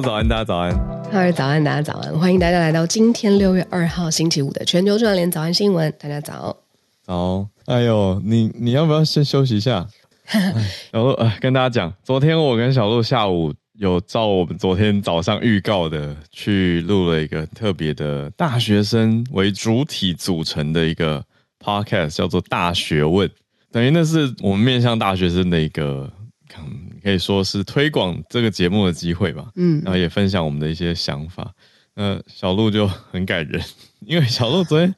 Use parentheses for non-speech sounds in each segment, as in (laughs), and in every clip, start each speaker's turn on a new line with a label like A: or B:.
A: 路早安，大家早安。
B: 嗨，早安，大家早安。欢迎大家来到今天六月二号星期五的全球串联早安新闻。大家早。
A: 早。哎呦，你你要不要先休息一下？(laughs) 然后呃，跟大家讲，昨天我跟小鹿下午有照我们昨天早上预告的去录了一个特别的大学生为主体组成的一个 podcast，叫做《大学问》，等于那是我们面向大学生的一个。可以说是推广这个节目的机会吧，嗯，然后也分享我们的一些想法。那小鹿就很感人，(laughs) 因为小鹿昨天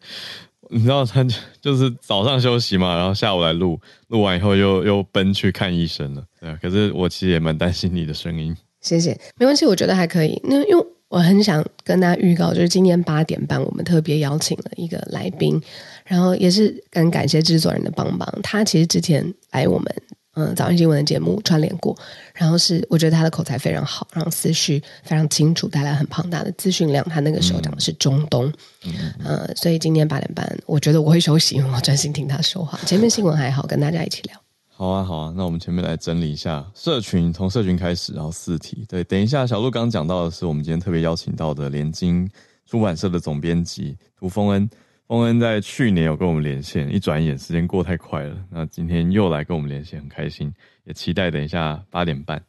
A: 你知道他就是早上休息嘛，然后下午来录，录完以后又又奔去看医生了。对啊，可是我其实也蛮担心你的声音。
B: 谢谢，没关系，我觉得还可以。那因为我很想跟大家预告，就是今天八点半我们特别邀请了一个来宾，然后也是很感谢制作人的帮忙。他其实之前来我们。嗯，早安新闻的节目串联过，然后是我觉得他的口才非常好，然后思绪非常清楚，带来很庞大的资讯量。他那个时候讲的是中东，嗯，呃，所以今天八点半，我觉得我会休息，我专心听他说话。前面新闻还好，跟大家一起聊。
A: 好啊，好啊，那我们前面来整理一下社群，从社群开始，然后四题。对，等一下，小鹿刚刚讲到的是我们今天特别邀请到的联经出版社的总编辑涂丰恩。翁恩在去年有跟我们连线，一转眼时间过太快了。那今天又来跟我们连线，很开心，也期待等一下八点半，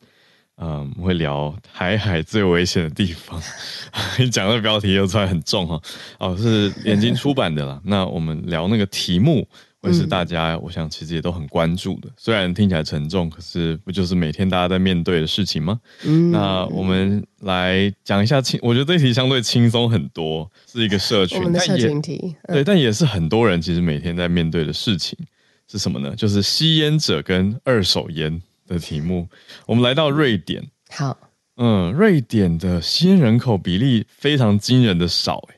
A: 嗯，会聊台海最危险的地方。(laughs) 你讲的标题又出来很重哈，哦，是联经出版的啦。那我们聊那个题目。会是大家，我想其实也都很关注的。虽然听起来沉重，可是不就是每天大家在面对的事情吗？嗯，那我们来讲一下轻，我觉得这题相对轻松很多，是一个社群，
B: 我们的社群题，
A: 嗯、对，但也是很多人其实每天在面对的事情是什么呢？就是吸烟者跟二手烟的题目。我们来到瑞典，
B: 好，
A: 嗯，瑞典的吸烟人口比例非常惊人的少，欸，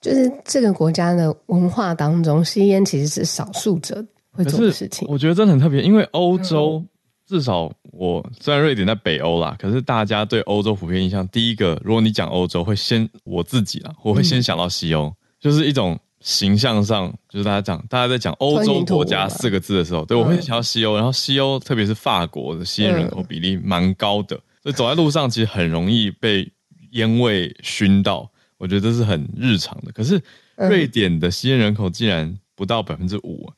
B: 就是这个国家的文化当中，吸烟其实是少数者会做的事情。
A: 我觉得真的很特别，因为欧洲至少我虽然瑞典在北欧啦，可是大家对欧洲普遍印象，第一个，如果你讲欧洲，会先我自己啦，我会先想到西欧，嗯、就是一种形象上，就是大家讲，大家在讲欧洲国家四个字的时候，对我会想到西欧，然后西欧特别是法国的吸烟人口比例蛮高的，所以走在路上其实很容易被烟味熏到。我觉得这是很日常的，可是瑞典的吸烟人口竟然不到百分之五，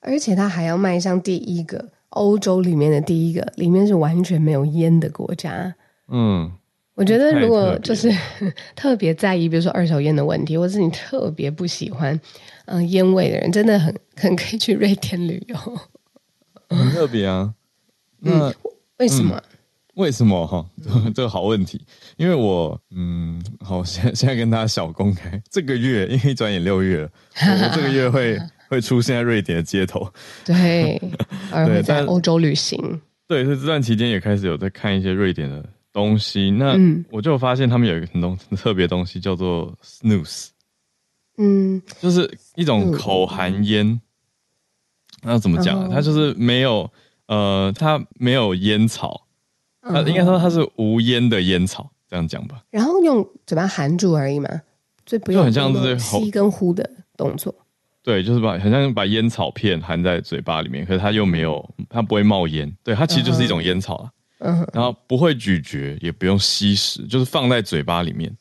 B: 而且它还要迈向第一个欧洲里面的第一个，里面是完全没有烟的国家。嗯，我觉得如果就是 (laughs) 特别在意，比如说二手烟的问题，或是你特别不喜欢嗯烟味的人，真的很很可以去瑞典旅游，
A: 很特别啊。
B: 嗯，为什么？嗯
A: 为什么？哈？这个好问题，因为我嗯，好，现在现在跟大家小公开，这个月因为一转眼六月了，我这个月会 (laughs) 会出现在瑞典的街头，
B: 对，(laughs) 而会在欧洲旅行，
A: 对，所以这段期间也开始有在看一些瑞典的东西，那我就发现他们有一个很东很特别的东西叫做 snus，嗯，就是一种口含烟，那怎么讲？它就是没有呃，它没有烟草。它应该说它是无烟的烟草，这样讲吧。
B: 然后用嘴巴含住而已嘛，所以不用很像是吸跟呼的动作。
A: 对，就是把很像把烟草片含在嘴巴里面，可是它又没有，它不会冒烟。对，它其实就是一种烟草啊。然后不会咀嚼，也不用吸食，就是放在嘴巴里面。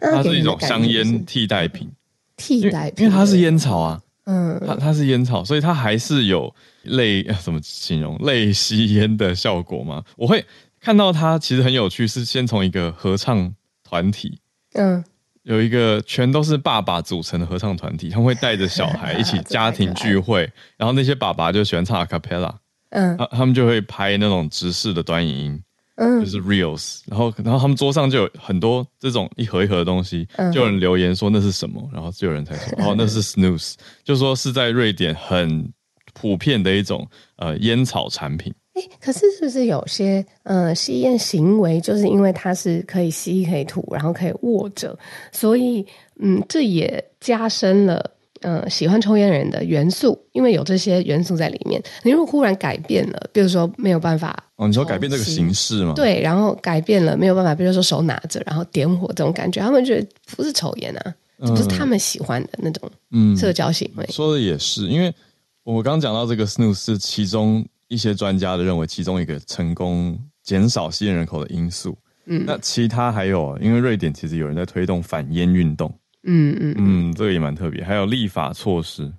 A: 它是一种香烟替代品。
B: 替代品，
A: 因为它是烟草啊。嗯。它它是烟草，所以它还是有类 (laughs) 怎么形容类吸烟的效果吗？我会。看到他其实很有趣，是先从一个合唱团体，嗯，有一个全都是爸爸组成的合唱团体，他们会带着小孩一起家庭聚会，(laughs) 然后那些爸爸就喜欢唱阿卡贝拉，嗯，他他们就会拍那种直视的短影音，嗯，就是 reels，然后然后他们桌上就有很多这种一盒一盒的东西，就有人留言说那是什么，然后就有人才说 (laughs) 哦那是 snooze，就说是在瑞典很普遍的一种呃烟草产品。
B: 哎，可是是不是有些呃吸烟行为，就是因为它是可以吸可以吐，然后可以握着，所以嗯，这也加深了呃喜欢抽烟人的元素，因为有这些元素在里面。你如果忽然改变了，比如说没有办法
A: 哦，你说改变这个形式吗？
B: 对，然后改变了没有办法，比如说手拿着，然后点火这种感觉，他们觉得不是抽烟啊，这不是他们喜欢的那种嗯社交行为。
A: 嗯，说的也是，因为我刚刚讲到这个 snus 是其中。一些专家的认为，其中一个成功减少吸烟人口的因素，嗯，那其他还有，因为瑞典其实有人在推动反烟运动。
B: 嗯嗯
A: 嗯，这个也蛮特别。还有立法措施。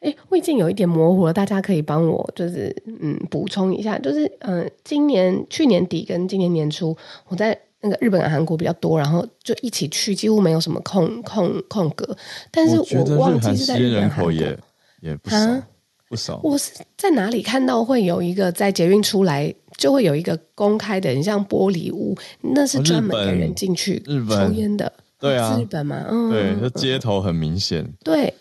B: 哎，魏晋有一点模糊了，大家可以帮我就是嗯补充一下，就是嗯、呃，今年去年底跟今年年初，我在那个日本和韩国比较多，然后就一起去，几乎没有什么空空空格。但是我忘记是在日本、韩国
A: 也也不少，不少。
B: 我是在哪里看到会有一个在捷运出来就会有一个公开的，很像玻璃屋，那是专门给人进去日本抽烟的。
A: 对啊，
B: 日本嘛，嗯，
A: 对，就街头很明显。
B: 对。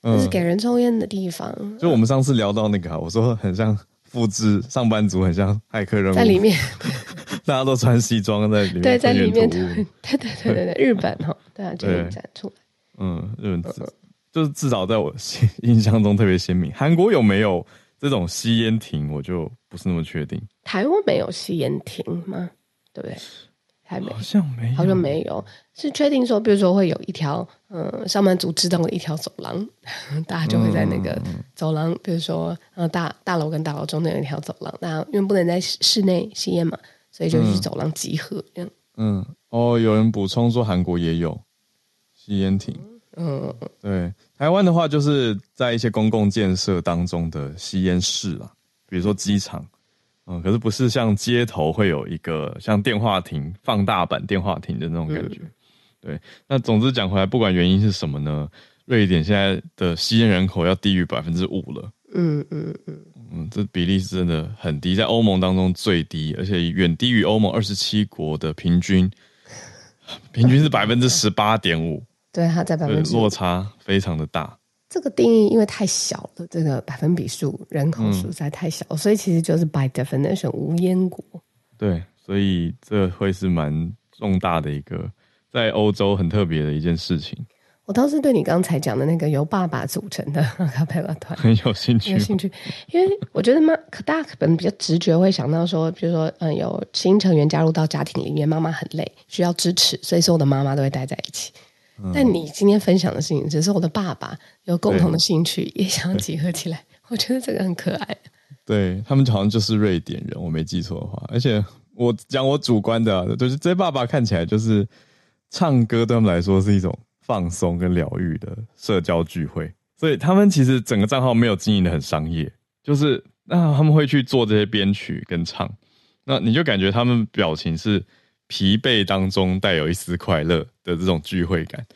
B: 就是给人抽烟的地方。嗯、
A: 就我们上次聊到那个，我说很像复制上班族，很像骇客任务，在里面，(laughs) 大家都穿西装在里面。
B: 对，在里面。对对对对对，日本哈，对啊，就展出来。
A: 嗯，日本至就是至少在我印象中特别鲜明。韩国有没有这种吸烟亭，我就不是那么确定。
B: 台湾没有吸烟亭吗？对不对？还没，
A: 好像没有，
B: 好像没有。是确定说，比如说会有一条，嗯，上班族知道的一条走廊，(laughs) 大家就会在那个走廊，嗯、比如说，呃，大大楼跟大楼中间有一条走廊，那因为不能在室内吸烟嘛，所以就去走廊集合这样。
A: 嗯，哦，有人补充说韩国也有吸烟亭。嗯，对，台湾的话就是在一些公共建设当中的吸烟室啦，比如说机场。嗯，可是不是像街头会有一个像电话亭、放大版电话亭的那种感觉。嗯、对，那总之讲回来，不管原因是什么呢，瑞典现在的吸烟人口要低于百分之五了。嗯嗯嗯嗯，这比例是真的很低，在欧盟当中最低，而且远低于欧盟二十七国的平均，平均是百分之十八点五。
B: 对，它在百分之
A: 落差非常的大。
B: 这个定义因为太小了，这个百分比数人口数实在太小，嗯、所以其实就是 by definition 无烟国。
A: 对，所以这会是蛮重大的一个在欧洲很特别的一件事情。
B: 我倒是对你刚才讲的那个由爸爸组成的阿卡贝拉团
A: 很 (laughs) 有兴趣，
B: 有兴趣，因为我觉得妈大家可能比较直觉会想到说，比如说嗯，有新成员加入到家庭里面，妈妈很累，需要支持，所以所有的妈妈都会待在一起。但你今天分享的事情，只是我的爸爸有共同的兴趣，也想要结合起来。(laughs) 我觉得这个很可爱。
A: 对，他们好像就是瑞典人，我没记错的话。而且我讲我主观的啊，就是这些爸爸看起来就是唱歌，对他们来说是一种放松跟疗愈的社交聚会。所以他们其实整个账号没有经营的很商业，就是那他们会去做这些编曲跟唱，那你就感觉他们表情是。疲惫当中带有一丝快乐的这种聚会感，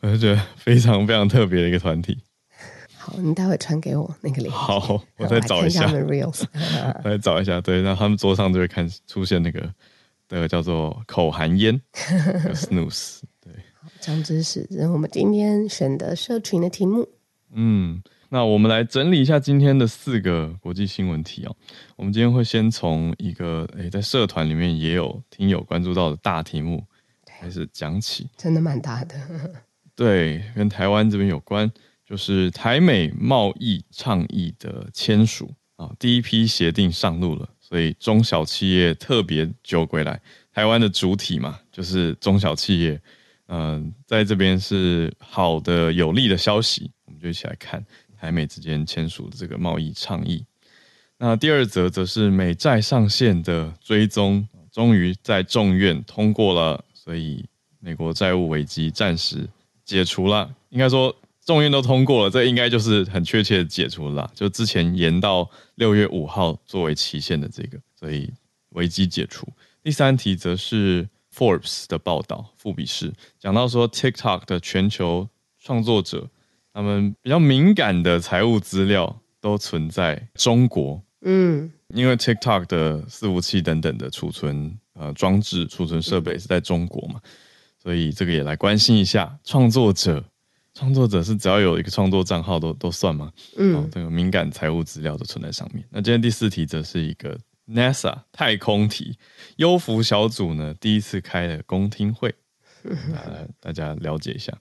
A: 我就觉得非常非常特别的一个团体。
B: 好，你待会传给我那个链接。
A: 好，我再找一下。(laughs) 我再找一下，对，那他们桌上就会看出现那个那个叫做口含烟 (laughs) snooze。对，
B: 长知识，这是我们今天选的社群的题目。
A: 嗯。那我们来整理一下今天的四个国际新闻题哦。我们今天会先从一个诶，在社团里面也有听友关注到的大题目开始讲起，
B: 真的蛮大的。(laughs)
A: 对，跟台湾这边有关，就是台美贸易倡议的签署啊，第一批协定上路了，所以中小企业特别久归来，台湾的主体嘛，就是中小企业，嗯，在这边是好的有利的消息，我们就一起来看。台美之间签署的这个贸易倡议，那第二则则是美债上限的追踪，终于在众院通过了，所以美国债务危机暂时解除了。应该说众院都通过了，这应该就是很确切的解除了，就之前延到六月五号作为期限的这个，所以危机解除。第三题则是 Forbes 的报道，富比士讲到说 TikTok 的全球创作者。他们比较敏感的财务资料都存在中国，嗯，因为 TikTok 的伺服器等等的储存呃装置、储存设备是在中国嘛，所以这个也来关心一下创作者。创作者是只要有一个创作账号都都算吗？嗯，这个敏感财务资料都存在上面。那今天第四题则是一个 NASA 太空题，优福小组呢第一次开了公听会，(laughs) 呃，大家了解一下。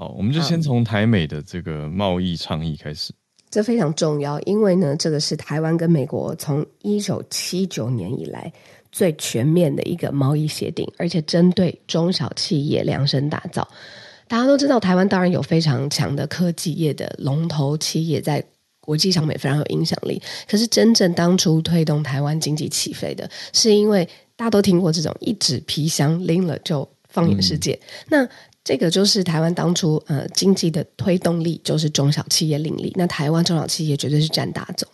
A: 好，我们就先从台美的这个贸易倡议开始。
B: 这非常重要，因为呢，这个是台湾跟美国从一九七九年以来最全面的一个贸易协定，而且针对中小企业量身打造。大家都知道，台湾当然有非常强的科技业的龙头企业，在国际上面非常有影响力。可是，真正当初推动台湾经济起飞的，是因为大家都听过这种一纸皮箱拎了就放眼世界。嗯、那这个就是台湾当初呃经济的推动力，就是中小企业领力。那台湾中小企业绝对是占大宗。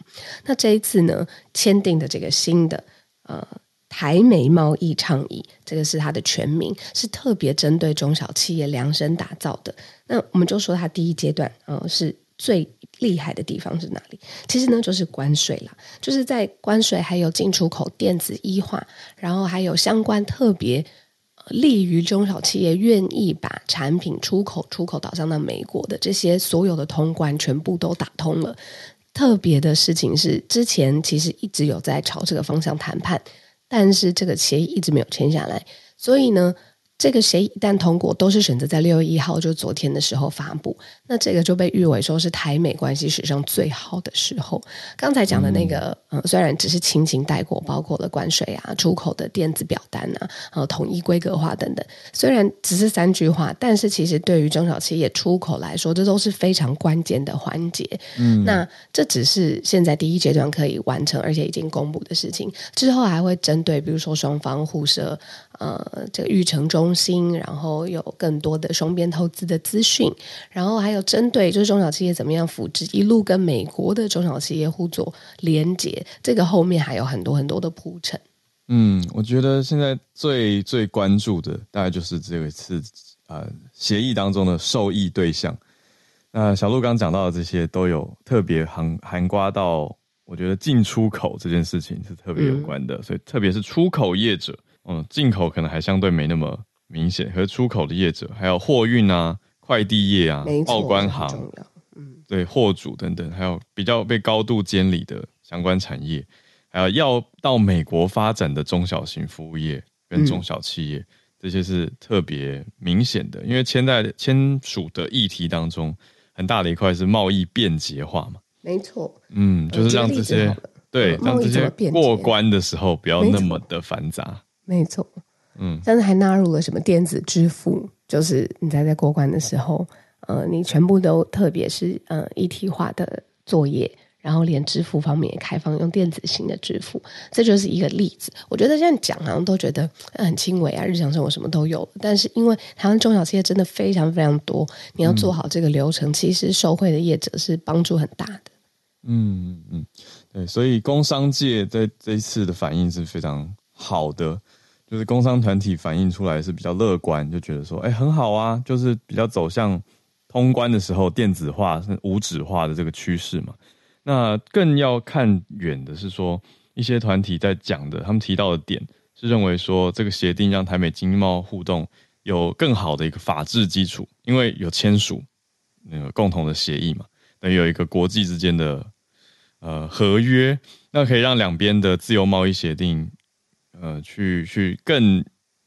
B: 那这一次呢，签订的这个新的呃台美贸易倡议，这个是它的全名，是特别针对中小企业量身打造的。那我们就说它第一阶段，呃，是最厉害的地方是哪里？其实呢，就是关税啦，就是在关税还有进出口电子一化，然后还有相关特别。利于中小企业愿意把产品出口出口导向到美国的这些所有的通关全部都打通了。特别的事情是，之前其实一直有在朝这个方向谈判，但是这个协议一直没有签下来，所以呢。这个协议一旦通过，都是选择在六月一号，就昨天的时候发布。那这个就被誉为说是台美关系史上最好的时候。刚才讲的那个，嗯、呃，虽然只是轻轻带过，包括了关税啊、出口的电子表单啊、呃、统一规格化等等，虽然只是三句话，但是其实对于中小企业出口来说，这都是非常关键的环节。嗯，那这只是现在第一阶段可以完成，而且已经公布的事情。之后还会针对，比如说双方互设。呃，这个育成中心，然后有更多的双边投资的资讯，然后还有针对就是中小企业怎么样扶持，一路跟美国的中小企业互做连接，这个后面还有很多很多的铺陈。
A: 嗯，我觉得现在最最关注的大概就是这一次呃协议当中的受益对象。那小鹿刚讲到的这些都有特别含含刮到，我觉得进出口这件事情是特别有关的，嗯、所以特别是出口业者。嗯，进口可能还相对没那么明显，和出口的业者，还有货运啊、快递业啊、报关行，嗯，对，货主等等，还有比较被高度监理的相关产业，还有要到美国发展的中小型服务业跟中小企业，嗯、这些是特别明显的，因为签在签署的议题当中，很大的一块是贸易便捷化嘛，
B: 没错，
A: 嗯，就是让这些对让这些过关的时候不要那么的繁杂。
B: 没错，嗯，但是还纳入了什么电子支付，就是你在在过关的时候，呃，你全部都特别是呃一体化的作业，然后连支付方面也开放用电子型的支付，这就是一个例子。我觉得现在讲好像都觉得很轻微啊，日常生活什么都有，但是因为台湾中小企业真的非常非常多，你要做好这个流程，嗯、其实受惠的业者是帮助很大的。
A: 嗯嗯，对，所以工商界在这一次的反应是非常好的。就是工商团体反映出来是比较乐观，就觉得说，哎、很好啊，就是比较走向通关的时候电子化、无纸化的这个趋势嘛。那更要看远的是说，一些团体在讲的，他们提到的点是认为说，这个协定让台美经贸互动有更好的一个法治基础，因为有签署那个共同的协议嘛，等于有一个国际之间的呃合约，那可以让两边的自由贸易协定。呃，去去更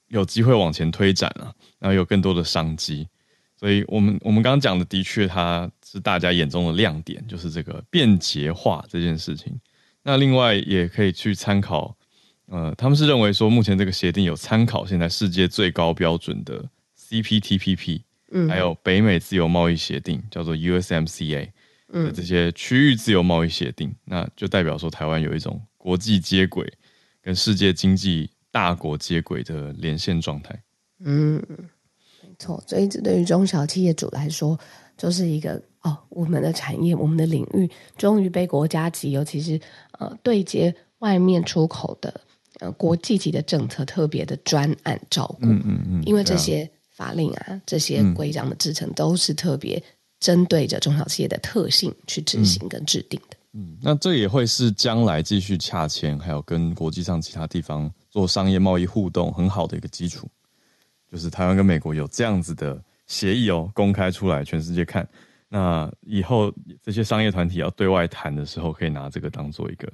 A: 有机会往前推展啊，然后有更多的商机，所以我们我们刚刚讲的，的确它是大家眼中的亮点，就是这个便捷化这件事情。那另外也可以去参考，呃，他们是认为说，目前这个协定有参考现在世界最高标准的 CPTPP，嗯，还有北美自由贸易协定，叫做 USMCA 的这些区域自由贸易协定，那就代表说台湾有一种国际接轨。跟世界经济大国接轨的连线状态，
B: 嗯，没错。所以这对于中小企业主来说，就是一个哦，我们的产业、我们的领域终于被国家级，尤其是呃对接外面出口的呃国际级的政策特别的专案照顾。嗯嗯嗯，因为这些法令啊、啊这些规章的制成，都是特别针对着中小企业的特性去执行跟制定的。
A: 嗯，那这也会是将来继续洽签，还有跟国际上其他地方做商业贸易互动很好的一个基础，就是台湾跟美国有这样子的协议哦，公开出来，全世界看。那以后这些商业团体要对外谈的时候，可以拿这个当做一个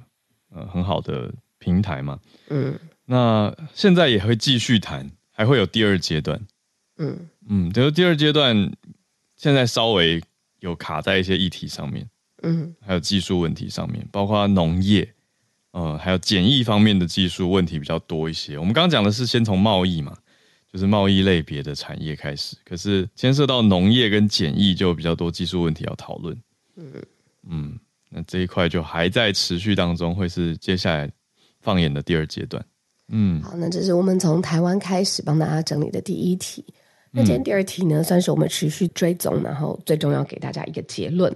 A: 呃很好的平台嘛。嗯，那现在也会继续谈，还会有第二阶段。嗯嗯，就是第二阶段现在稍微有卡在一些议题上面。嗯，还有技术问题上面，包括农业，呃，还有检疫方面的技术问题比较多一些。我们刚刚讲的是先从贸易嘛，就是贸易类别的产业开始，可是牵涉到农业跟检疫就比较多技术问题要讨论。嗯嗯，那这一块就还在持续当中，会是接下来放眼的第二阶段。
B: 嗯，好，那这是我们从台湾开始帮大家整理的第一题。那今天第二题呢，算是我们持续追踪，然后最重要给大家一个结论，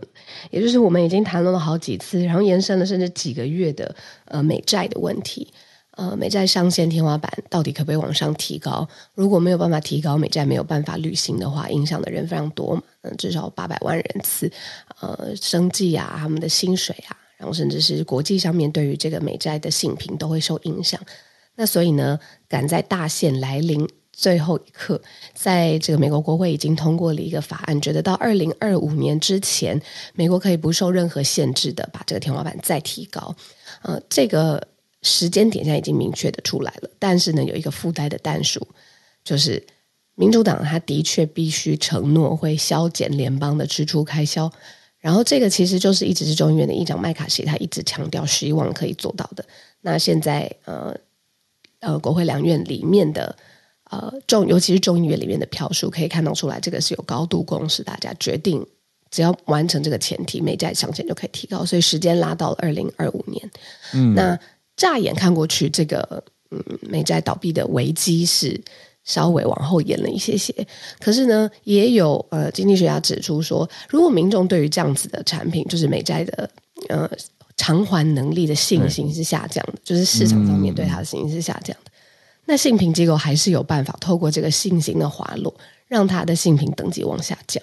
B: 也就是我们已经谈论了好几次，然后延伸了甚至几个月的呃美债的问题。呃，美债上限天花板到底可不可以往上提高？如果没有办法提高，美债没有办法履行的话，影响的人非常多嘛，嗯，至少八百万人次，呃，生计啊，他们的薪水啊，然后甚至是国际上面对于这个美债的信评都会受影响。那所以呢，赶在大限来临最后一刻，在这个美国国会已经通过了一个法案，觉得到二零二五年之前，美国可以不受任何限制的把这个天花板再提高。呃，这个。时间点现在已经明确的出来了，但是呢，有一个附带的但数，就是民主党他的确必须承诺会削减联邦的支出开销，然后这个其实就是一直是众议院的议长麦卡锡他一直强调希望可以做到的。那现在呃呃国会两院里面的呃众，尤其是众议院里面的票数可以看到出来，这个是有高度共识，大家决定只要完成这个前提，美债上限就可以提高，所以时间拉到了二零二五年。嗯，那。乍眼看过去，这个嗯，美债倒闭的危机是稍微往后延了一些些。可是呢，也有呃经济学家指出说，如果民众对于这样子的产品，就是美债的呃偿还能力的信心是下降的，嗯、就是市场上面对它的信心是下降的，嗯、那性评机构还是有办法透过这个信心的滑落，让他的性评等级往下降。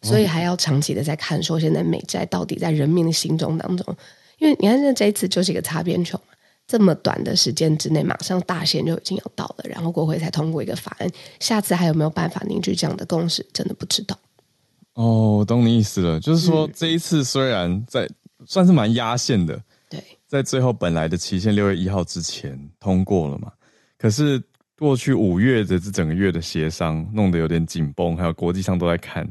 B: 所以还要长期的在看，说现在美债到底在人民的心中当中，因为你看，现在这一次就是一个擦边球嘛。这么短的时间之内，马上大限就已经要到了，然后国会才通过一个法案。下次还有没有办法凝聚这样的共识？真的不知道。
A: 哦，我懂你意思了，就是说、嗯、这一次虽然在算是蛮压线的，
B: 对，
A: 在最后本来的期限六月一号之前通过了嘛，可是过去五月的这整个月的协商弄得有点紧绷，还有国际上都在看，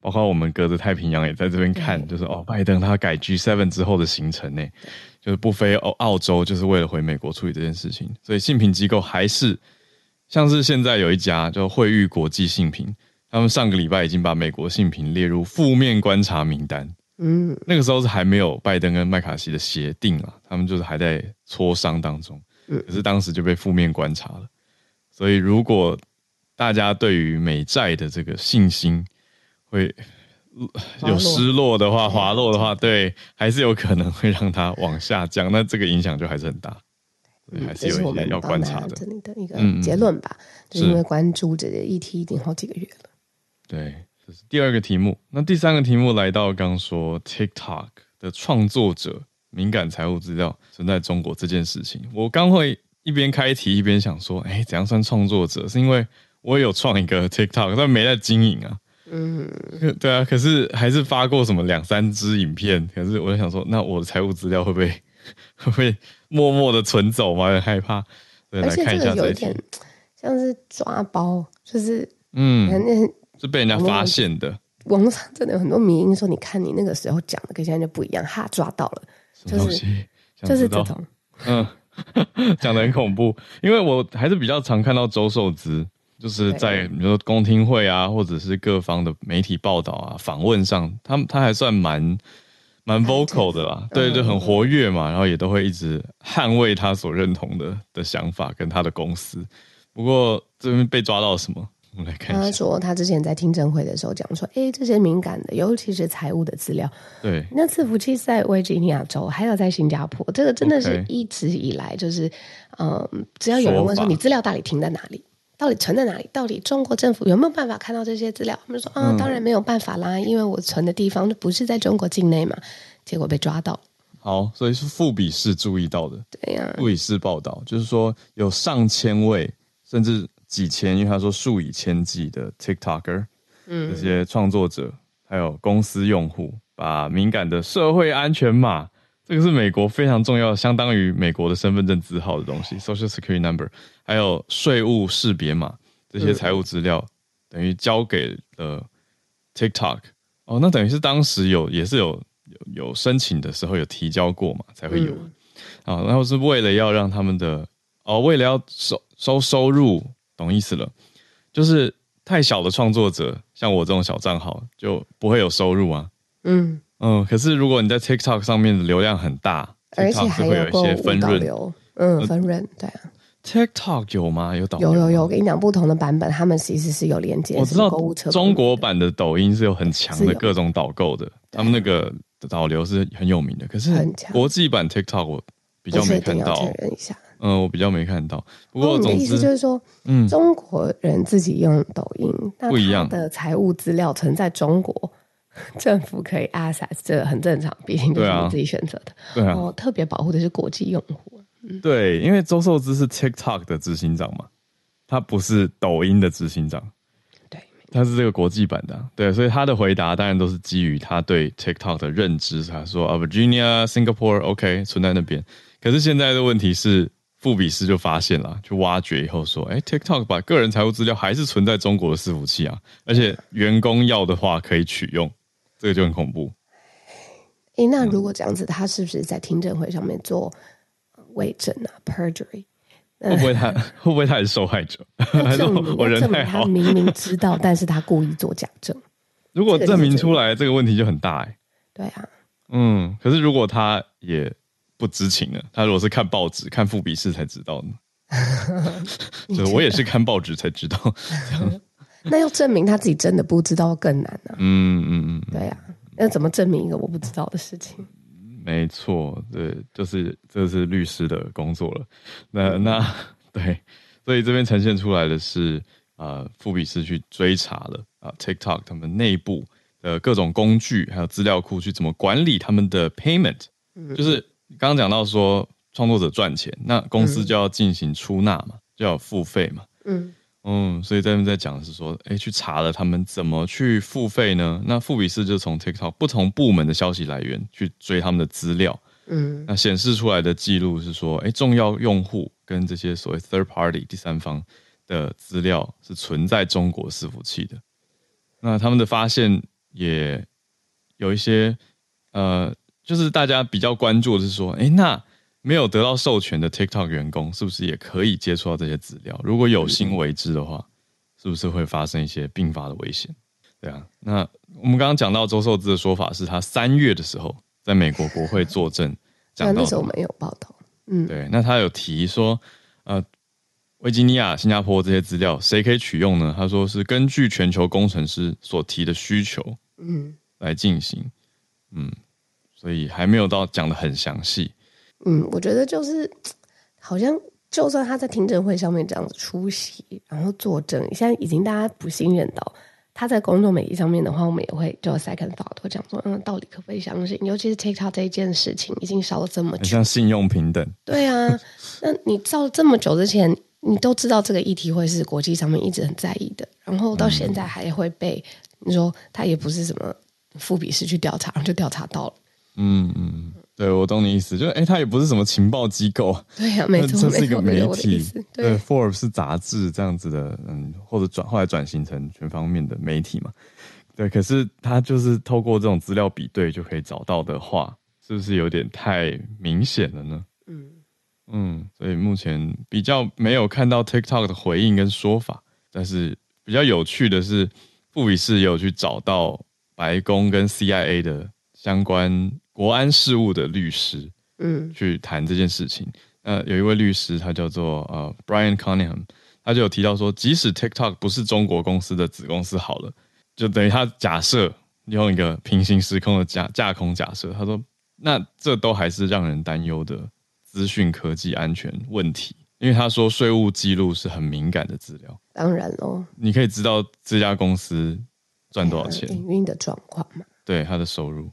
A: 包括我们隔着太平洋也在这边看，就是哦，拜登他改 G7 之后的行程呢。就是不飞澳澳洲，就是为了回美国处理这件事情。所以信评机构还是像是现在有一家叫惠誉国际信评，他们上个礼拜已经把美国信评列入负面观察名单。嗯，那个时候是还没有拜登跟麦卡锡的协定啊，他们就是还在磋商当中。可是当时就被负面观察了。所以如果大家对于美债的这个信心会。有失落的话，滑落的话，对，还是有可能会让它往下降。那这个影响就还是很大，对，还是有一些要观察的。这里的一个结论吧，就是因为关注这个议题已经好几个月了。对，这是第二个题目。那第三个题目来到刚说 TikTok 的创作者敏感财务资料存在中国这件事情，我刚会一边开题一边想说，哎，怎样算创作者？是因为我也有创一个 TikTok，但没在经营啊。嗯，(laughs) 对啊，可是还是发过什么两三支影片，可是我就想说，那我的财务资料会不会 (laughs) 会不会默默的存走吗？有点害怕。对，来看一下这一点，
B: 像是抓包，就是
A: 嗯，是被人家发现的。
B: 网络上真的有很多迷因说，你看你那个时候讲的跟现在就不一样，哈，抓到了，就是就是这种，
A: 嗯，(laughs) 讲的很恐怖，因为我还是比较常看到周受资。就是在比如说公听会啊，或者是各方的媒体报道啊、访问上，他他还算蛮蛮 vocal 的啦，对，就很活跃嘛，然后也都会一直捍卫他所认同的的想法跟他的公司。不过这边被抓到什么？我们来看一下。
B: 他说他之前在听证会的时候讲说，哎，这些敏感的，尤其是财务的资料，
A: 对，
B: 那伺服器在维吉尼亚州，还有在新加坡，这个真的是一直以来就是，嗯只要有人问说你资料到底停在哪里？到底存在哪里？到底中国政府有没有办法看到这些资料？他们说啊，当然没有办法啦，因为我存的地方就不是在中国境内嘛。结果被抓到。
A: 好，所以是富比士注意到的。
B: 对呀、啊，
A: 富比士报道就是说有上千位，甚至几千，因为他说数以千计的 TikToker，嗯，这些创作者还有公司用户，把敏感的社会安全码。这个是美国非常重要，相当于美国的身份证字号的东西，Social Security Number，还有税务识别码这些财务资料，嗯、等于交给了 TikTok。哦，那等于是当时有也是有有有申请的时候有提交过嘛，才会有。啊、然后是为了要让他们的哦，为了要收收收入，懂意思了，就是太小的创作者，像我这种小账号就不会有收入啊。嗯。嗯，可是如果你在 TikTok 上面的流量很大，
B: 而且还有一些分润，嗯，分润，对啊
A: TikTok 有吗？有导
B: 有有有，我跟你讲，不同的版本，他们其实是有连接。
A: 我知道中国版的抖音是有很强的各种导购的，他们那个导流是很有名的。可是国际版 TikTok 我比较没看到。确认一下。嗯，我比较没看到。不过总之，你的意思就是说，嗯，中国人自己用抖音不一样的财务资料存在中国政府可以 access，这很正常，毕竟都是你自己选择的。对啊，然后特别保护的是国际用户。对，因为周受资是 TikTok 的执行长嘛，他不是抖音的执行长，对，他是这个国际版的，对，所以他的回答当然都是基于他对 TikTok 的认知。他说啊，Virginia、Singapore，OK，存在那边。可是现在的问题是，富比斯就发现了，就挖掘以后说，哎，TikTok 把个人财务资料还是存在中国的伺服器啊，而且员工要的话可以取用，这个就很恐怖。哎，那如果这样子，他是不是在听证会上面做？伪证啊，perjury，(laughs) 会不会他会不会他也是受害者？(laughs) 证明我人太好？他明明 (laughs) 知道，但是他故意做假证。如果证明出来，这个问题就很大哎。对啊，嗯，可是如果他也不知情的？他如果是看报纸、看富比士才知道呢？(laughs) 所以我也是看报纸才知道。(laughs) 那要证明他自己真的不知道更难呢？嗯嗯嗯，对呀，那怎么证明一个我不知道的事情？没错，对，就是这是律师的工作了。那那对，所以这边呈现出来的是，呃，富比士去追查了啊，TikTok 他们内部的各种工具还有资料库去怎么管理他们的 payment，就是刚刚讲到说创作者赚钱，那公司就要进行出纳嘛，就要付费嘛，嗯。嗯，所以这边在讲的是说，哎，去查了他们怎么去付费呢？那富比士就从 TikTok 不同部门的消息来源去追他们的资料，嗯，那显示出来的记录是说，哎，重要用户跟这些所谓 third party 第三方的资料是存在中国伺服器的。那他们的发现也有一些，呃，就是大家比较关注的是说，哎，那。没有得到授权的 TikTok 员工，是不是也可以接触到这些资料？如果有心为之的话，是不是会发生一些并发的危险？对啊，那我们刚刚讲到周受之的说法是他三月的时候在美国国会作证，讲那时候没有报道。嗯，对，那他有提说，呃，维吉尼亚、新加坡这些资料谁可以取用呢？他说是根据全球工程师所提的需求，嗯，来进行，嗯，所以还没有到讲的很详细。嗯，我觉得就是，好像就算他在听证会上面这样子出席，然后作证，现在已经大家不信任到他在公众媒体上面的话，我们也会就 second thought，会讲说，嗯，到底可不可以相信？尤其是 TikTok 这一件事情已经烧了这么久，像信用平等，对啊，那你到这么久之前，你都知道这个议题会是国际上面一直很在意的，然后到现在还会被你说他也不是什么富比士去调查，然后就调查到了，嗯嗯。对，我懂你意思，就是哎，它也不是什么情报机构，对呀、啊，没错，(laughs) 这是一个媒体，对，对，Forbes 是杂志这样子的，嗯，或者转后来转型成全方面的媒体嘛，对，可是它就是透过这种资料比对就可以找到的话，是不是有点太明显了呢？嗯嗯，所以目前比较没有看到 TikTok 的回应跟说法，但是比较有趣的是，富比士也有去找到白宫跟 CIA 的相关。国安事务的律师，嗯，去谈这件事情。呃，有一位律师，他叫做呃 Brian Cunningham，他就有提到说，即使 TikTok 不是中国公司的子公司，好了，就等于他假设用一个平行时空的架架空假设，他说，那这都还是让人担忧的资讯科技安全问题，因为他说税务记录是很敏感的资料。当然喽，你可以知道这家公司赚多少钱，营运的状况嘛，对他的收入。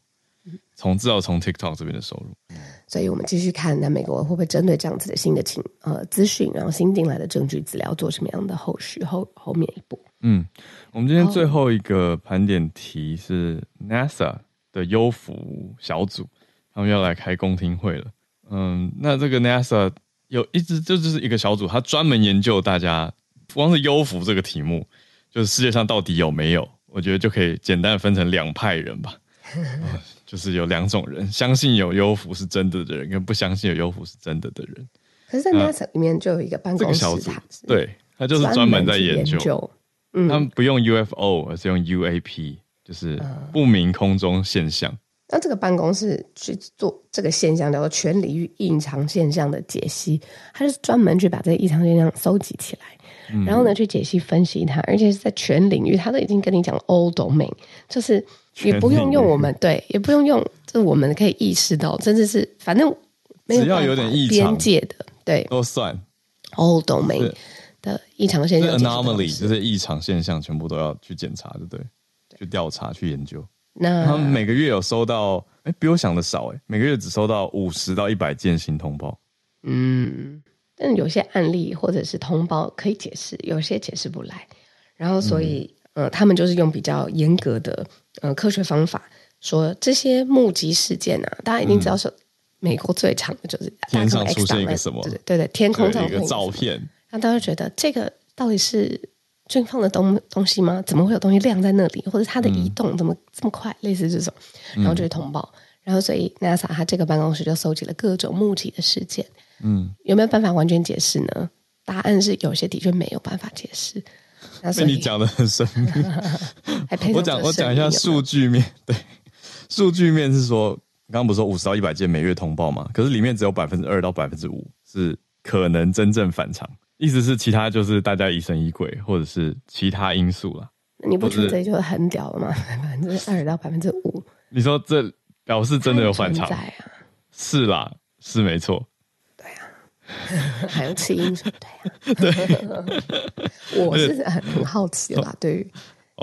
A: 从至少从 TikTok 这边的收入，所以我们继续看，那美国会不会针对这样子的新的情呃资讯，然后新进来的证据资料做什么样的后续后后面一步？嗯，我们今天最后一个盘点题是 NASA 的优福小组，他们要来开公听会了。嗯，那这个 NASA 有一直就就是一个小组，他专门研究大家光是优福这个题目，就是世界上到底有没有？我觉得就可以简单分成两派人吧。(laughs) 就是有两种人，相信有优福是真的的人，跟不相信有优福是真的的人。可是，在 NASA 里面就有一个办公室，这个小组，对，他就是专门在研究。研究嗯，他们不用 UFO，而是用 UAP，就是不明空中现象。
B: 那这个办公室去做这个现象叫做全领域异常现象的解析，它是专门去把这个异常现象收集起来。然后呢，去解析分析它，而且是在全领域，他都已经跟你讲 all domain，就是也不用用我们对，也不用用，就是我们可以意识到，甚至是反正没有
A: 只要有点异常
B: 边界的，对，
A: 都算
B: all domain 的异常现象
A: ，anomaly 就是异常现象，全部都要去检查，对不对？去调查，去研究。
B: 那
A: 他们每个月有收到，哎，比我想的少，哎，每个月只收到五十到一百件新通报，
B: 嗯。但有些案例或者是通报可以解释，有些解释不来，然后所以、嗯、呃，他们就是用比较严格的呃科学方法说这些目击事件啊，大家一定知道是美国最长的就是
A: 天上出现一个什
B: 么，对对对，天空上
A: 一个照片，
B: 让大家觉得这个到底是军方的东东西吗？怎么会有东西亮在那里？或者它的移动怎么这么快？类似这种，然后就会通报，嗯、然后所以 NASA 它这个办公室就搜集了各种目击的事件。嗯，有没有办法完全解释呢？答案是有些的确没有办法解释。
A: 被你讲的很神秘。(laughs) 我讲我讲一下数据面。对，数据面是说，刚刚不是说五十到一百件每月通报嘛？可是里面只有百分之二到百分之五是可能真正反常，意思是其他就是大家疑神疑鬼，或者是其他因素了。
B: 你不觉得这就很屌了吗？百分之二到百分之五，
A: 你说这表示真的有反常？
B: 啊、
A: 是啦，是没错。(laughs)
B: 还有起因，对呀、啊，(laughs) 对 (laughs) 我是很很好奇啦。对于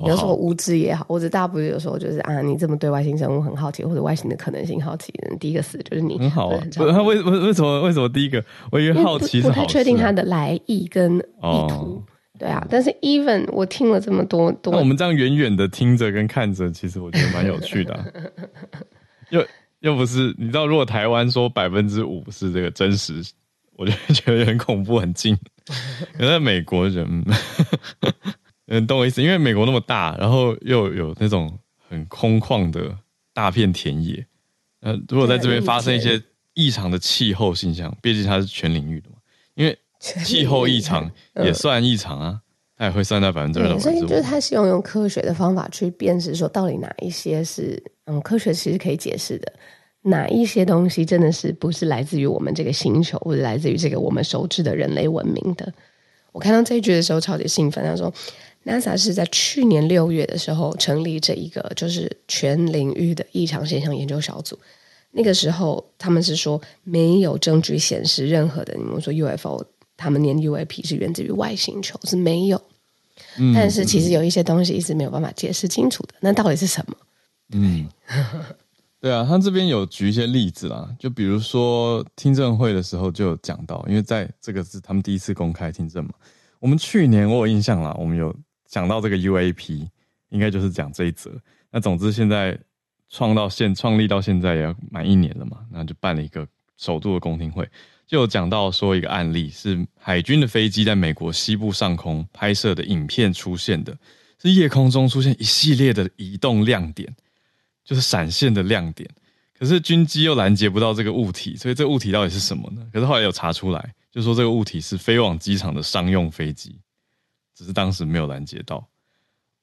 B: 有时候无知也好，或者大部分有时候就是啊，你这么对外星生物很好奇，或者外星的可能性好奇，第一个死就是你。
A: 很好啊，他为为为什么为什么第一个？我以为好奇是好，
B: 不太确定它的来意跟意图。对啊，但是 even 我听了这么多，多
A: 那我们这样远远的听着跟看着，其实我觉得蛮有趣的、啊。又又不是你知道，如果台湾说百分之五是这个真实。我就觉得很恐怖，很近。(laughs) 可是美国人，嗯，懂我意思，因为美国那么大，然后又有那种很空旷的大片田野。呃，如果在这边发生一些异常的气候现象，毕竟它是全领域的嘛，因为气候异常也算异常啊，它也会算在百分之二的。
B: 所以就是它希望用科学的方法去辨识，说到底哪一些是嗯科学其实可以解释的。哪一些东西真的是不是来自于我们这个星球，或者来自于这个我们熟知的人类文明的？我看到这一句的时候超级兴奋。他说，NASA 是在去年六月的时候成立这一个就是全领域的异常现象研究小组。那个时候他们是说没有证据显示任何的，你们说 UFO，他们连 UAP 是源自于外星球是没有。嗯，但是其实有一些东西一直没有办法解释清楚的，那到底是什么？嗯。
A: 对啊，他这边有举一些例子啦，就比如说听证会的时候就有讲到，因为在这个是他们第一次公开听证嘛。我们去年我有印象啦，我们有讲到这个 UAP，应该就是讲这一则。那总之现在创到现创立到现在也要满一年了嘛，那就办了一个首度的公听会，就有讲到说一个案例是海军的飞机在美国西部上空拍摄的影片出现的，是夜空中出现一系列的移动亮点。就是闪现的亮点，可是军机又拦截不到这个物体，所以这物体到底是什么呢？可是后来有查出来，就说这个物体是飞往机场的商用飞机，只是当时没有拦截到。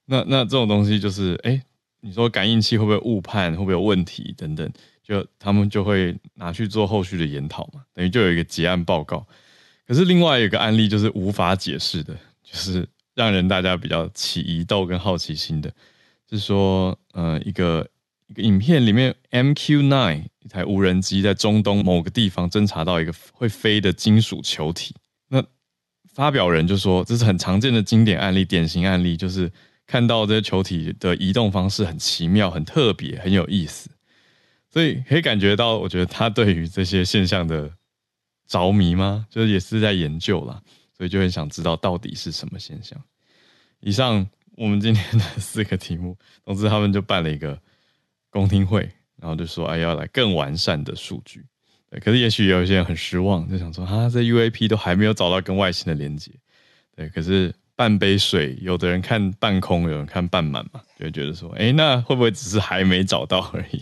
A: 那那这种东西就是，哎，你说感应器会不会误判，会不会有问题等等，就他们就会拿去做后续的研讨嘛，等于就有一个结案报告。可是另外一个案例就是无法解释的，就是让人大家比较起疑窦跟好奇心的，是说，呃，一个。一个影片里面，MQ-9 一台无人机在中东某个地方侦察到一个会飞的金属球体。那发表人就说，这是很常见的经典案例、典型案例，就是看到这些球体的移动方式很奇妙、很特别、很有意思。所以可以感觉到，我觉得他对于这些现象的着迷吗？就是也是在研究啦，所以就很想知道到底是什么现象。以上我们今天的四个题目，总之他们就办了一个。公听会，然后就说：“哎，要来更完善的数据。”对，可是也许有一些人很失望，就想说：“啊，这 UAP 都还没有找到跟外星的连接。”对，可是半杯水，有的人看半空，有人看半满嘛，就会觉得说：“哎，那会不会只是还没找到而已？”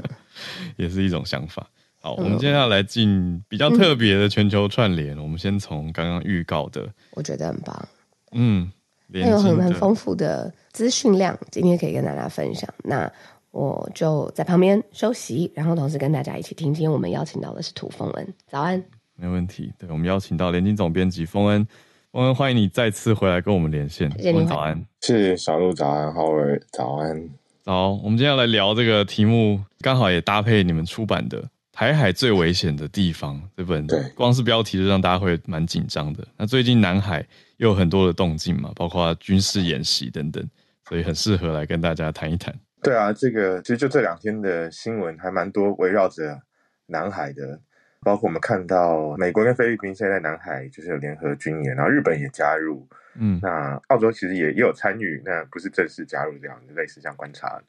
A: (laughs) 也是一种想法。好，我们接下来进比较特别的全球串联。嗯、我们先从刚刚预告的，
B: 我觉得很棒。
A: 嗯，
B: 还有很很丰富的资讯量，今天可以跟大家分享。那我就在旁边休息，然后同时跟大家一起听。今天我们邀请到的是涂峰恩，早安。
A: 没问题。对，我们邀请到联经总编辑峰恩，丰恩欢迎你再次回来跟我们连
B: 线。谢谢，
A: 早安。
C: 是小鹿早安，浩尔早安。
A: 好，我们今天要来聊这个题目，刚好也搭配你们出版的《台海最危险的地方》这本，对，光是标题就让大家会蛮紧张的。那最近南海又有很多的动静嘛，包括军事演习等等，所以很适合来跟大家谈一谈。
C: 对啊，这个其实就这两天的新闻还蛮多，围绕着南海的，包括我们看到美国跟菲律宾现在在南海就是有联合军演，然后日本也加入，嗯，那澳洲其实也也有参与，那不是正式加入这样类似像观察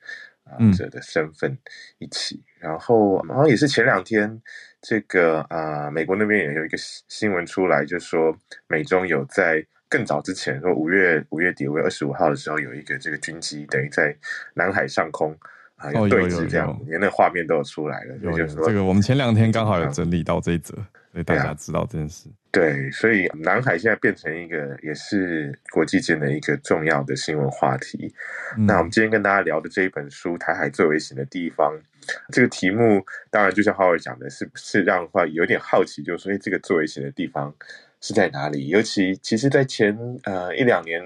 C: 者的身份一起，嗯、然后好像也是前两天这个啊、呃、美国那边也有一个新闻出来，就是说美中有在。更早之前，说五月五月底五月二十五号的时候，有一个这个军机等于在南海上空啊有对峙，这样连那画面都有出来了。
A: 有有有这个我们前两天刚好有整理到这一则，所以大家知道这件事。
C: 对，所以南海现在变成一个也是国际间的一个重要的新闻话题。嗯、那我们今天跟大家聊的这一本书《台海最危险的地方》，这个题目当然就像浩尔讲的，是不是让话有点好奇，就是说，哎，这个最危险的地方。是在哪里？尤其其实，在前呃一两年，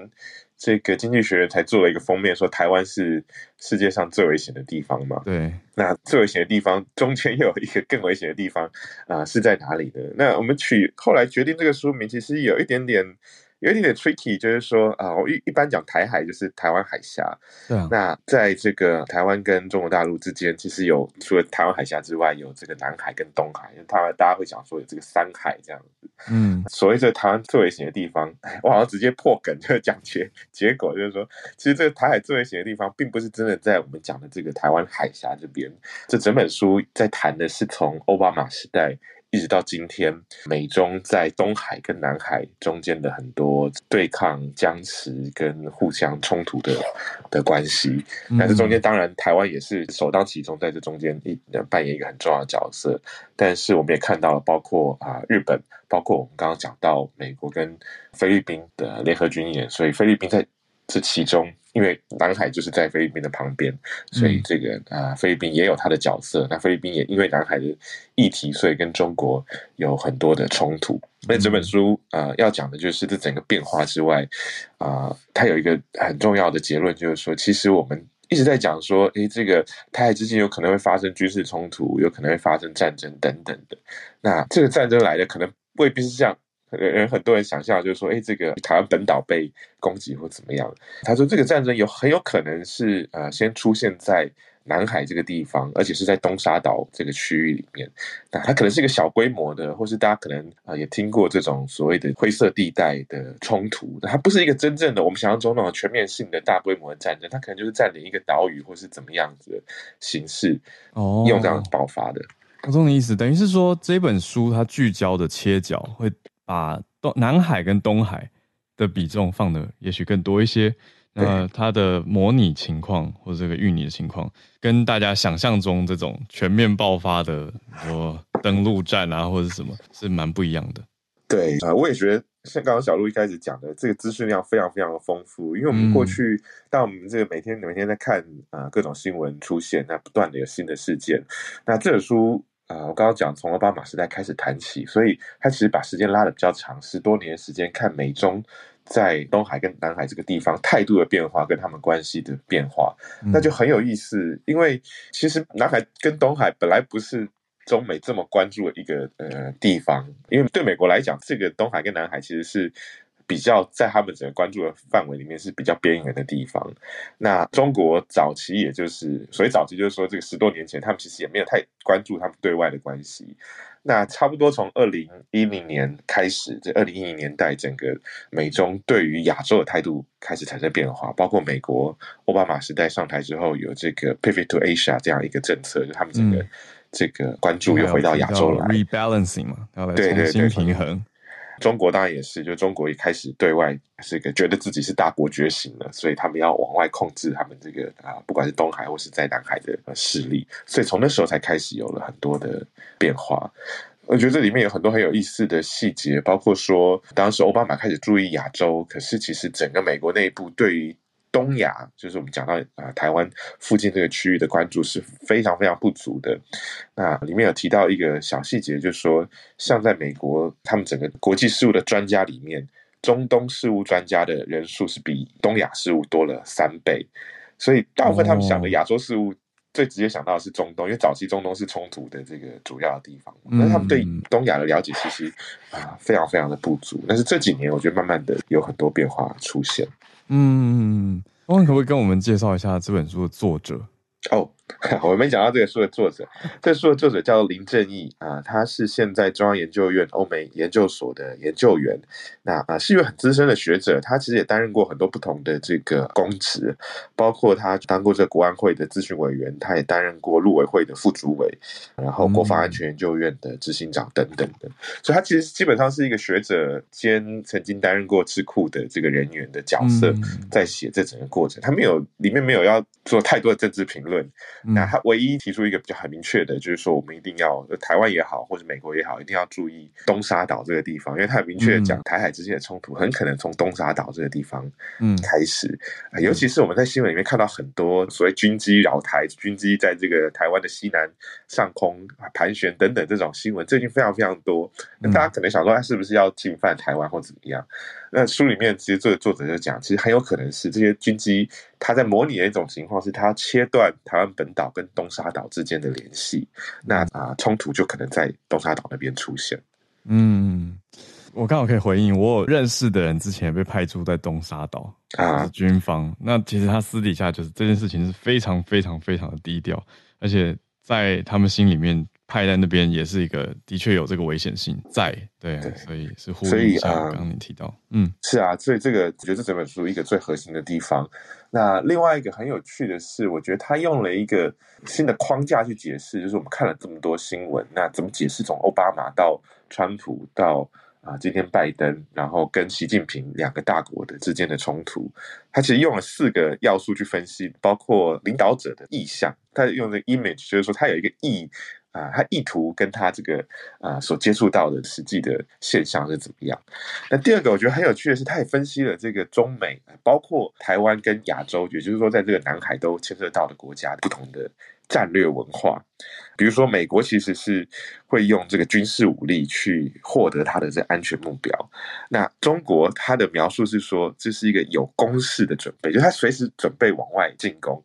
C: 这个《经济学人》才做了一个封面，说台湾是世界上最危险的地方嘛。
A: 对，
C: 那最危险的地方中间又有一个更危险的地方啊、呃，是在哪里呢？那我们取后来决定这个书名，其实有一点点。有一点点 tricky，就是说啊，我一一般讲台海就是台湾海峡。对啊。那在这个台湾跟中国大陆之间，其实有除了台湾海峡之外，有这个南海跟东海。因为台湾大家会讲说有这个三海这样子。嗯。所谓这台湾最危险的地方，(laughs) 我好像直接破梗，就是讲结结果，就是说，其实这个台海最危险的地方，并不是真的在我们讲的这个台湾海峡这边。这整本书在谈的是从奥巴马时代。一直到今天，美中在东海跟南海中间的很多对抗、僵持跟互相冲突的的关系，那这中间当然台湾也是首当其冲，在这中间一扮演一个很重要的角色。但是我们也看到了，包括啊日本，包括我们刚刚讲到美国跟菲律宾的联合军演，所以菲律宾在这其中。因为南海就是在菲律宾的旁边，所以这个啊、呃，菲律宾也有它的角色。那菲律宾也因为南海的议题，所以跟中国有很多的冲突。那这本书啊、呃，要讲的就是这整个变化之外啊、呃，它有一个很重要的结论，就是说，其实我们一直在讲说，诶，这个台海之间有可能会发生军事冲突，有可能会发生战争等等的。那这个战争来的可能未必是这样。人很多人想象就是说，哎，这个台湾本岛被攻击或怎么样？他说，这个战争有很有可能是呃，先出现在南海这个地方，而且是在东沙岛这个区域里面。那它可能是一个小规模的，或是大家可能啊、呃、也听过这种所谓的灰色地带的冲突。它不是一个真正的我们想象中那种全面性的大规模的战争，它可能就是占领一个岛屿或是怎么样子的形式哦，用这样爆发的。
A: 我懂你意思，等于是说这本书它聚焦的切角会。把东南海跟东海的比重放的也许更多一些，那它的模拟情况或者这个预拟的情况，跟大家想象中这种全面爆发的说登陆战啊或者什么是蛮不一样的。
C: 对啊，我也觉得像刚刚小鹿一开始讲的，这个资讯量非常非常的丰富，因为我们过去当我们这个每天每天在看啊各种新闻出现，那不断的有新的事件，那这本书。啊、呃，我刚刚讲从奥巴马时代开始谈起，所以他其实把时间拉得比较长，十多年的时间看美中在东海跟南海这个地方态度的变化跟他们关系的变化，那就很有意思。因为其实南海跟东海本来不是中美这么关注的一个呃地方，因为对美国来讲，这个东海跟南海其实是。比较在他们整个关注的范围里面是比较边缘的地方。那中国早期也就是，所以早期就是说，这个十多年前他们其实也没有太关注他们对外的关系。那差不多从二零一零年开始，这二零一零年代，整个美中对于亚洲的态度开始产生变化。包括美国奥巴马时代上台之后，有这个 Pivot to Asia 这样一个政策，就他们整个这个关注又回到亚洲来
A: ，rebalancing 嘛，要来重新平衡。
C: 中国当然也是，就中国一开始对外是个觉得自己是大国觉醒了，所以他们要往外控制他们这个啊，不管是东海或是在南海的势力，所以从那时候才开始有了很多的变化。我觉得这里面有很多很有意思的细节，包括说当时奥巴马开始注意亚洲，可是其实整个美国内部对于东亚，就是我们讲到啊、呃、台湾附近这个区域的关注是非常非常不足的。那里面有提到一个小细节，就是说，像在美国，他们整个国际事务的专家里面，中东事务专家的人数是比东亚事务多了三倍。所以大部分他们想的亚洲事务，最直接想到的是中东，因为早期中东是冲突的这个主要的地方。那他们对东亚的了解其实啊非常非常的不足。但是这几年，我觉得慢慢的有很多变化出现。
A: 嗯，峰可不可以跟我们介绍一下这本书的作者？
C: 哦。(laughs) 我没讲到这个书的作者，这个书的作者叫林正义啊，他是现在中央研究院欧美研究所的研究员，那啊是一位很资深的学者，他其实也担任过很多不同的这个公职，包括他当过这个国安会的咨询委员，他也担任过陆委会的副主委，然后国防安全研究院的执行长等等的，所以他其实基本上是一个学者兼曾经担任过智库的这个人员的角色，在写这整个过程，他没有里面没有要做太多的政治评论。那他唯一提出一个比较很明确的，就是说我们一定要台湾也好，或者美国也好，一定要注意东沙岛这个地方，因为他很明确的讲，台海之间的冲突很可能从东沙岛这个地方嗯开始，嗯，尤其是我们在新闻里面看到很多所谓军机扰台、军机在这个台湾的西南上空盘旋等等这种新闻，最近非常非常多。那大家可能想说，他是不是要进犯台湾或怎么样？那书里面其实这个作者就讲，其实很有可能是这些军机，它在模拟的一种情况是，他切断台湾本岛跟东沙岛之间的联系，那啊冲突就可能在东沙岛那边出现。
A: 嗯，我刚好可以回应，我有认识的人之前被派驻在东沙岛啊，军方。那其实他私底下就是这件事情是非常非常非常的低调，而且在他们心里面。派在那边也是一个，的确有这个危险性在，对，对，所以是呼应一下刚刚你提到，嗯，
C: 是啊，所以这个我觉得这整本书一个最核心的地方。那另外一个很有趣的是，我觉得他用了一个新的框架去解释，就是我们看了这么多新闻，那怎么解释从奥巴马到川普到啊今天拜登，然后跟习近平两个大国的之间的冲突，他其实用了四个要素去分析，包括领导者的意向，他用的 image 就是说他有一个意。啊，他意图跟他这个啊所接触到的实际的现象是怎么样？那第二个我觉得很有趣的是，他也分析了这个中美，包括台湾跟亚洲，也就是说在这个南海都牵涉到的国家不同的战略文化。比如说，美国其实是会用这个军事武力去获得他的这安全目标。那中国他的描述是说，这是一个有攻势的准备，就他随时准备往外进攻。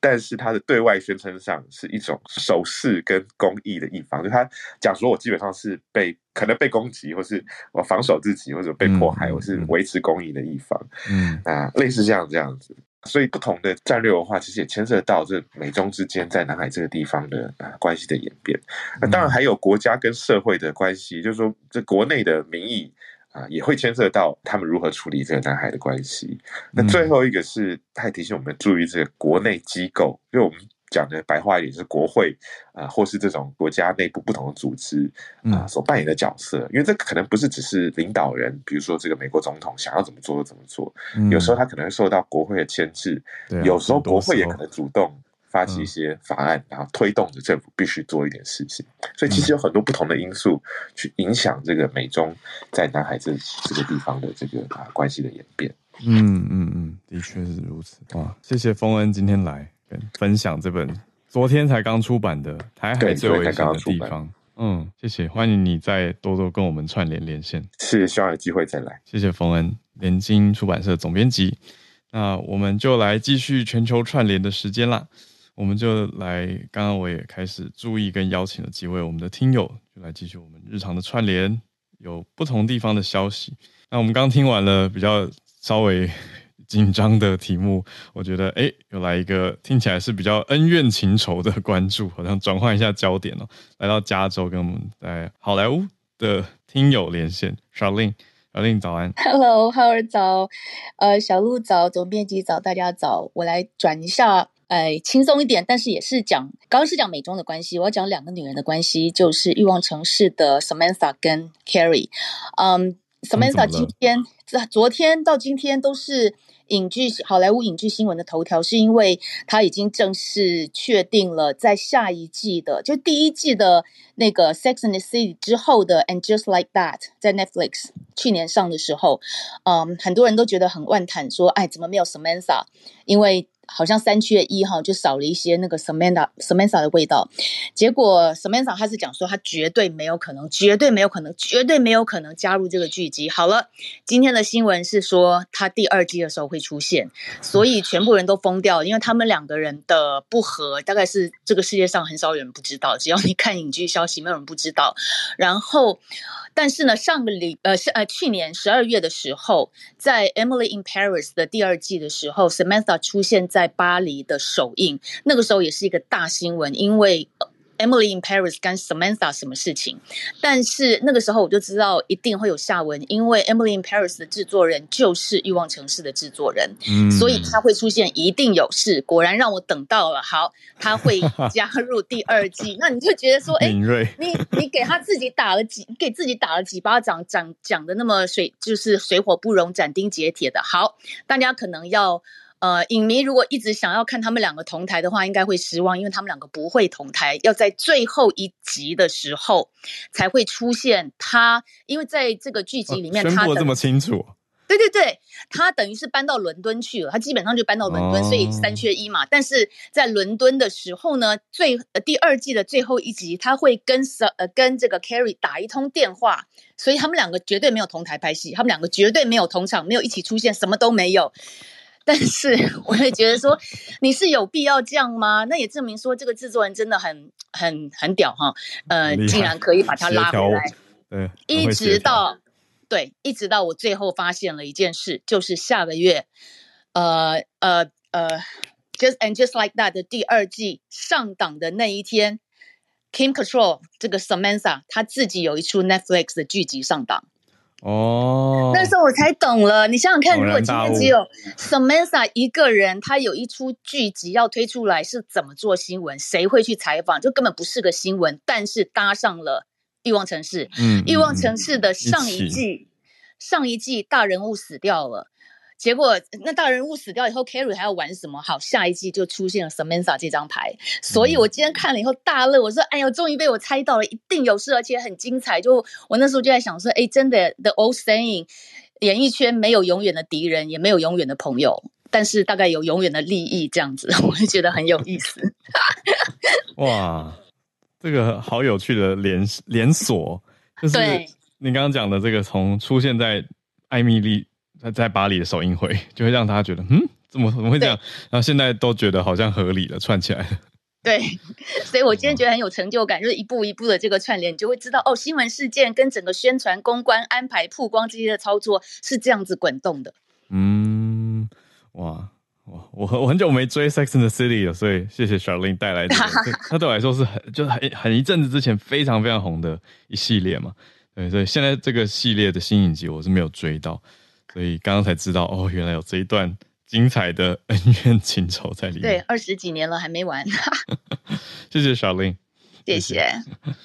C: 但是他的对外宣称上是一种守势跟公益的一方，就他讲说，我基本上是被可能被攻击，或是我防守自己，或者被迫害，我是维持公益的一方。嗯啊，类似这样这样子。所以不同的战略文化其实也牵涉到这美中之间在南海这个地方的啊关系的演变。那当然还有国家跟社会的关系，就是说这国内的民意。啊，也会牵涉到他们如何处理这个南海的关系。那最后一个是，他还提醒我们注意这个国内机构，因为我们讲的白话一点是国会啊，或是这种国家内部不同的组织啊所扮演的角色。因为这可能不是只是领导人，比如说这个美国总统想要怎么做就怎么做，有时候他可能会受到国会的牵制，有时候国会也可能主动。发起一些法案，然后推动着政府必须做一点事情，所以其实有很多不同的因素去影响这个美中在南海这这个地方的这个啊关系的演变。
A: 嗯嗯嗯，的确是如此。哇，谢谢丰恩今天来跟分享这本昨天才刚出版的《台海最危险的地方》。嗯，谢谢，欢迎你再多多跟我们串联连线。
C: 是，希望有机会再来。
A: 谢谢峰恩，联经出版社总编辑。那我们就来继续全球串联的时间啦。我们就来，刚刚我也开始注意跟邀请了几位我们的听友，就来继续我们日常的串联，有不同地方的消息。那我们刚听完了比较稍微 (laughs) 紧张的题目，我觉得诶，又来一个听起来是比较恩怨情仇的 (laughs) 关注，好像转换一下焦点哦，来到加州跟我们在好莱坞的听友连线，Charlene，Charlene 早安
D: ，Hello，哈尔早，呃，小鹿早，总编辑早，大家早，我来转一下。哎，轻松一点，但是也是讲，刚刚是讲美中的关系，我要讲两个女人的关系，就是欲望城市的 Samantha 跟 Carrie。嗯，Samantha 今天、昨天到今天都是影剧好莱坞影剧新闻的头条，是因为她已经正式确定了，在下一季的，就第一季的那个 Sex and the City 之后的 And Just Like That，在 Netflix 去年上的时候，嗯，很多人都觉得很万叹，说，哎，怎么没有 Samantha？因为好像三缺一哈，就少了一些那个 Samantha Samantha 的味道。结果 Samantha 他是讲说，他绝对没有可能，绝对没有可能，绝对没有可能加入这个剧集。好了，今天的新闻是说他第二季的时候会出现，所以全部人都疯掉，因为他们两个人的不合，大概是这个世界上很少有人不知道。只要你看影剧消息，没有人不知道。然后。但是呢，上个礼呃是呃去年十二月的时候，在《Emily in Paris》的第二季的时候，Samantha 出现在巴黎的首映，那个时候也是一个大新闻，因为。Emily in Paris 跟 Samantha 什么事情？但是那个时候我就知道一定会有下文，因为 Emily in Paris 的制作人就是欲望城市的制作人，嗯，所以他会出现，一定有事。果然让我等到了，好，他会 (laughs) 加入第二季。那你就觉得说，哎，你你给他自己打了几，给自己打了几巴掌，讲讲的那么水，就是水火不容、斩钉截铁的。好，大家可能要。呃，影迷如果一直想要看他们两个同台的话，应该会失望，因为他们两个不会同台，要在最后一集的时候才会出现他。因为在这个剧集里面，他、哦、这么清楚，对对对，他等于是搬到伦敦去了，他基本上就搬到伦敦，哦、所以三缺一嘛。但是在伦敦的时候呢，最呃第二季的最后一集，他会跟呃跟这个 Carrie 打一通电话，所以他们两个绝对没有同台拍戏，他们两个绝对没有同场，没有一起出现，什么都没有。但是 (laughs) 我也觉得说，你是有必要这样吗？那也证明说，这个制作人真的很很很屌哈。呃，竟然可以把他拉回来，对，一直到对，一直到我最后发现了一件事，就是下个月，呃呃呃，Just and Just Like That 的第二季上档的那一天，Kim Control 这个 Samantha 他自己有一出 Netflix 的剧集上档。哦，那时候我才懂了。你想想看，如果今天只有 Samantha 一个人，他有一出剧集要推出来，是怎么做新闻？谁会去采访？就根本不是个新闻。但是搭上了《欲望城市》，嗯，《欲望城市》的上一季，上一季大人物死掉了。结果那大人物死掉以后，Carrie 还要玩什么？好，下一季就出现了 Samantha 这张牌。所以我今天看了以后大乐，我说：“哎呦，终于被我猜到了，一定有事，而且很精彩。”就我那时候就在想说：“哎，真的，The old saying，演艺圈没有永远的敌人，也没有永远的朋友，但是大概有永远的利益。”这样子，(laughs) 我就觉得很有意思。(laughs)
A: 哇，这个好有趣的连连锁，就是你刚刚讲的这个，从出现在艾米莉。在在巴黎的首映会，就会让他觉得，嗯，怎么怎么会这样？然后现在都觉得好像合理了，串起来了。(laughs)
D: 对，所以我今天觉得很有成就感，就是一步一步的这个串联，你就会知道哦，新闻事件跟整个宣传、公关、安排、曝光这些的操作是这样子滚动的。
A: 嗯，哇哇，我我很久没追《Sex and the City》了，所以谢谢 Charlene 带来的、这个，(laughs) 他对我来说是很就是很很一阵子之前非常非常红的一系列嘛。对，所以现在这个系列的新影集我是没有追到。所以刚刚才知道哦，原来有这一段精彩的恩怨情仇在里面。
D: 对，二十几年了还没完。(laughs)
A: 谢谢小林，
D: 谢谢，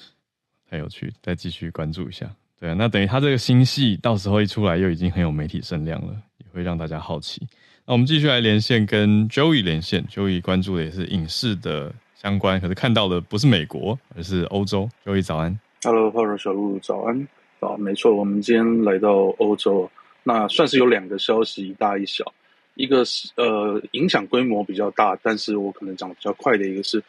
D: (laughs)
A: 太有趣，再继续关注一下。对啊，那等于他这个新戏到时候一出来，又已经很有媒体声量了，也会让大家好奇。那我们继续来连线跟 Joey 连线，Joey 关注的也是影视的相关，可是看到的不是美国，而是欧洲。Joey 早安
E: ，Hello，Hello，小鹿早安。啊，没错，我们今天来到欧洲。那算是有两个消息，一大一小。一个是呃影响规模比较大，但是我可能讲的比较快的一个是，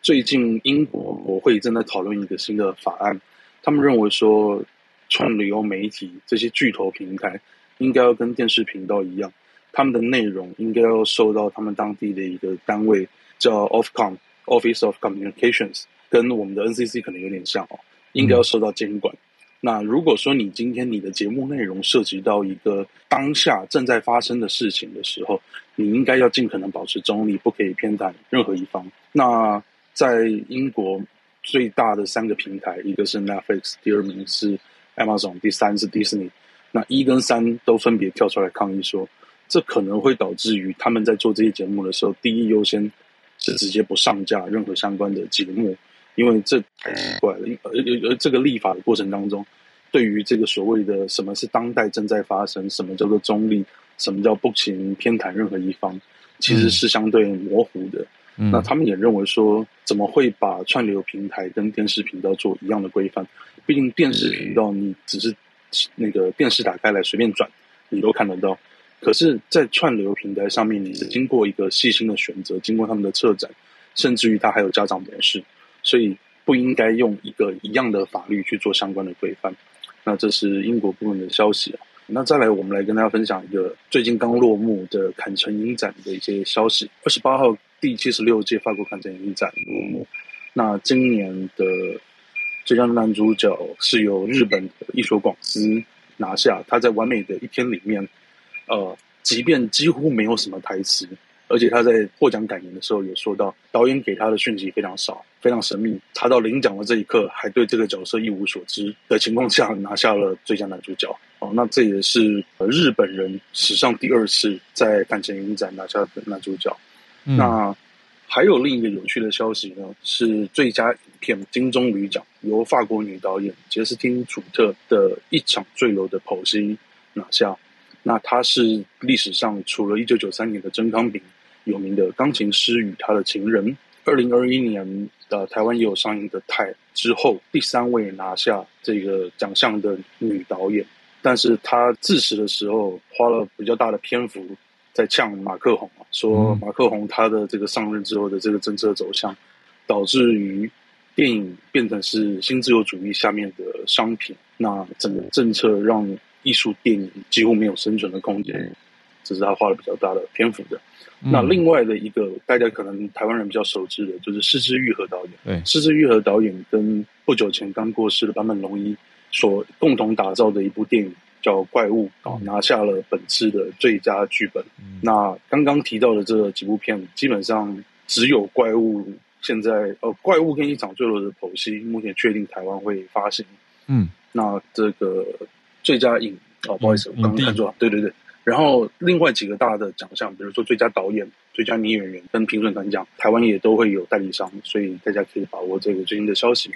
E: 最近英国国会正在讨论一个新的法案，他们认为说创旅游媒体这些巨头平台应该要跟电视频道一样，他们的内容应该要受到他们当地的一个单位叫 Ofcom Office of Communications，跟我们的 NCC 可能有点像哦，应该要受到监管。嗯那如果说你今天你的节目内容涉及到一个当下正在发生的事情的时候，你应该要尽可能保持中立，不可以偏袒任何一方。那在英国最大的三个平台，一个是 Netflix，第二名是 Amazon，第三是 Disney。那一跟三都分别跳出来抗议说，这可能会导致于他们在做这些节目的时候，第一优先是直接不上架任何相关的节目。因为这太奇怪了，而而而这个立法的过程当中，对于这个所谓的什么是当代正在发生，什么叫做中立，什么叫不行偏袒任何一方，其实是相对模糊的。嗯、那他们也认为说，怎么会把串流平台跟电视频道做一样的规范？毕竟电视频道你只是那个电视打开来随便转，你都看得到。可是，在串流平台上面，你是经过一个细心的选择，经过他们的策展，甚至于它还有家长模式，所以不应该用一个一样的法律去做相关的规范。那这是英国部门的消息。那再来，我们来跟大家分享一个最近刚落幕的坎城影展的一些消息。二十八号，第七十六届法国坎城影展落幕。那今年的最佳男主角是由日本的伊索广司拿下。他在完美的一天里面。呃，即便几乎没有什么台词，而且他在获奖感言的时候也说到，导演给他的讯息非常少，非常神秘。他到领奖的这一刻，还对这个角色一无所知的情况下，拿下了最佳男主角。哦，那这也是日本人史上第二次在坎城影展拿下的男主角。嗯、那还有另一个有趣的消息呢，是最佳影片金棕榈奖由法国女导演杰斯汀·楚特的《一场坠楼的剖析》拿下。那他是历史上除了一九九三年的真康炳有名的钢琴师与他的情人，二零二一年的台湾也有上映的《泰》之后第三位拿下这个奖项的女导演，但是她自始的时候花了比较大的篇幅在呛马克宏，说马克宏他的这个上任之后的这个政策走向，导致于电影变成是新自由主义下面的商品，那整个政策让。艺术电影几乎没有生存的空间，这是他花了比较大的篇幅的。嗯、那另外的一个，大家可能台湾人比较熟知的，就是失之愈合导演。对，失之愈合导演跟不久前刚过世的坂本龙一所共同打造的一部电影叫《怪物》啊，拿下了本次的最佳剧本。嗯、那刚刚提到的这几部片，基本上只有《怪物》现在呃，《怪物》跟一场坠落的剖析，目前确定台湾会发行。嗯，那这个。最佳影哦，不好意思，我刚刚看错了。对对对，然后另外几个大的奖项，比如说最佳导演、最佳女演员跟评审团奖，台湾也都会有代理商，所以大家可以把握这个最新的消息。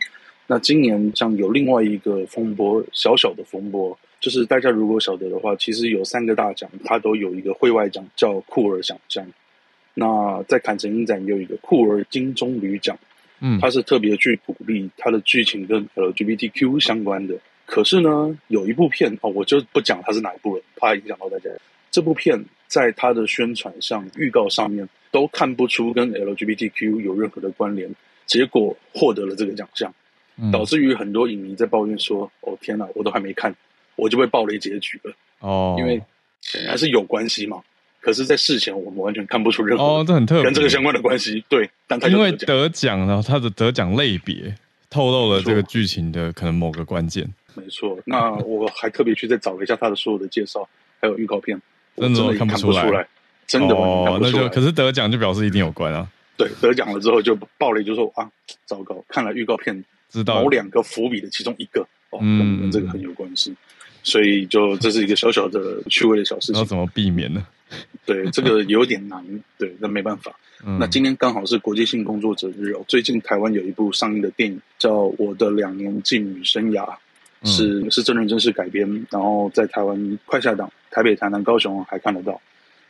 E: 那今年像有另外一个风波，小小的风波，就是大家如果晓得的话，其实有三个大奖，它都有一个会外奖，叫酷儿奖项。那在坎城影展有一个酷儿金棕榈奖，嗯，它是特别去鼓励它的剧情跟 LGBTQ 相关的。可是呢，有一部片哦，我就不讲它是哪一部了，怕影响到大家。这部片在它的宣传上、预告上面都看不出跟 LGBTQ 有任何的关联，结果获得了这个奖项，导致于很多影迷在抱怨说：“嗯、哦天哪，我都还没看，我就被暴雷结局了。”哦，因为还是有关系嘛。可是，在事前我们完全看不出任何哦，这很特别跟这个相关的关系。对，但他因为得奖，然后他的得奖类别透露了这个剧情的可能某个关键。没错，那我还特别去再找了一下他的所有的介绍，还有预告片，真的看不出来，真的哦，那就可是得奖就表示一定有关啊。对，得奖了之后就爆雷，就说啊，糟糕，看了预告片，知道某两个伏笔的其中一个哦，跟这个很有关系，所以就这是一个小小的趣味的小事情。要怎么避免呢？对，这个有点难，对，那没办法。(laughs) 那今天刚好是国际性工作者日哦，最近台湾有一部上映的电影叫《我的两年妓女生涯》。是是真人真事改编，然后在台湾快下档，台北、台南、高雄还看得到。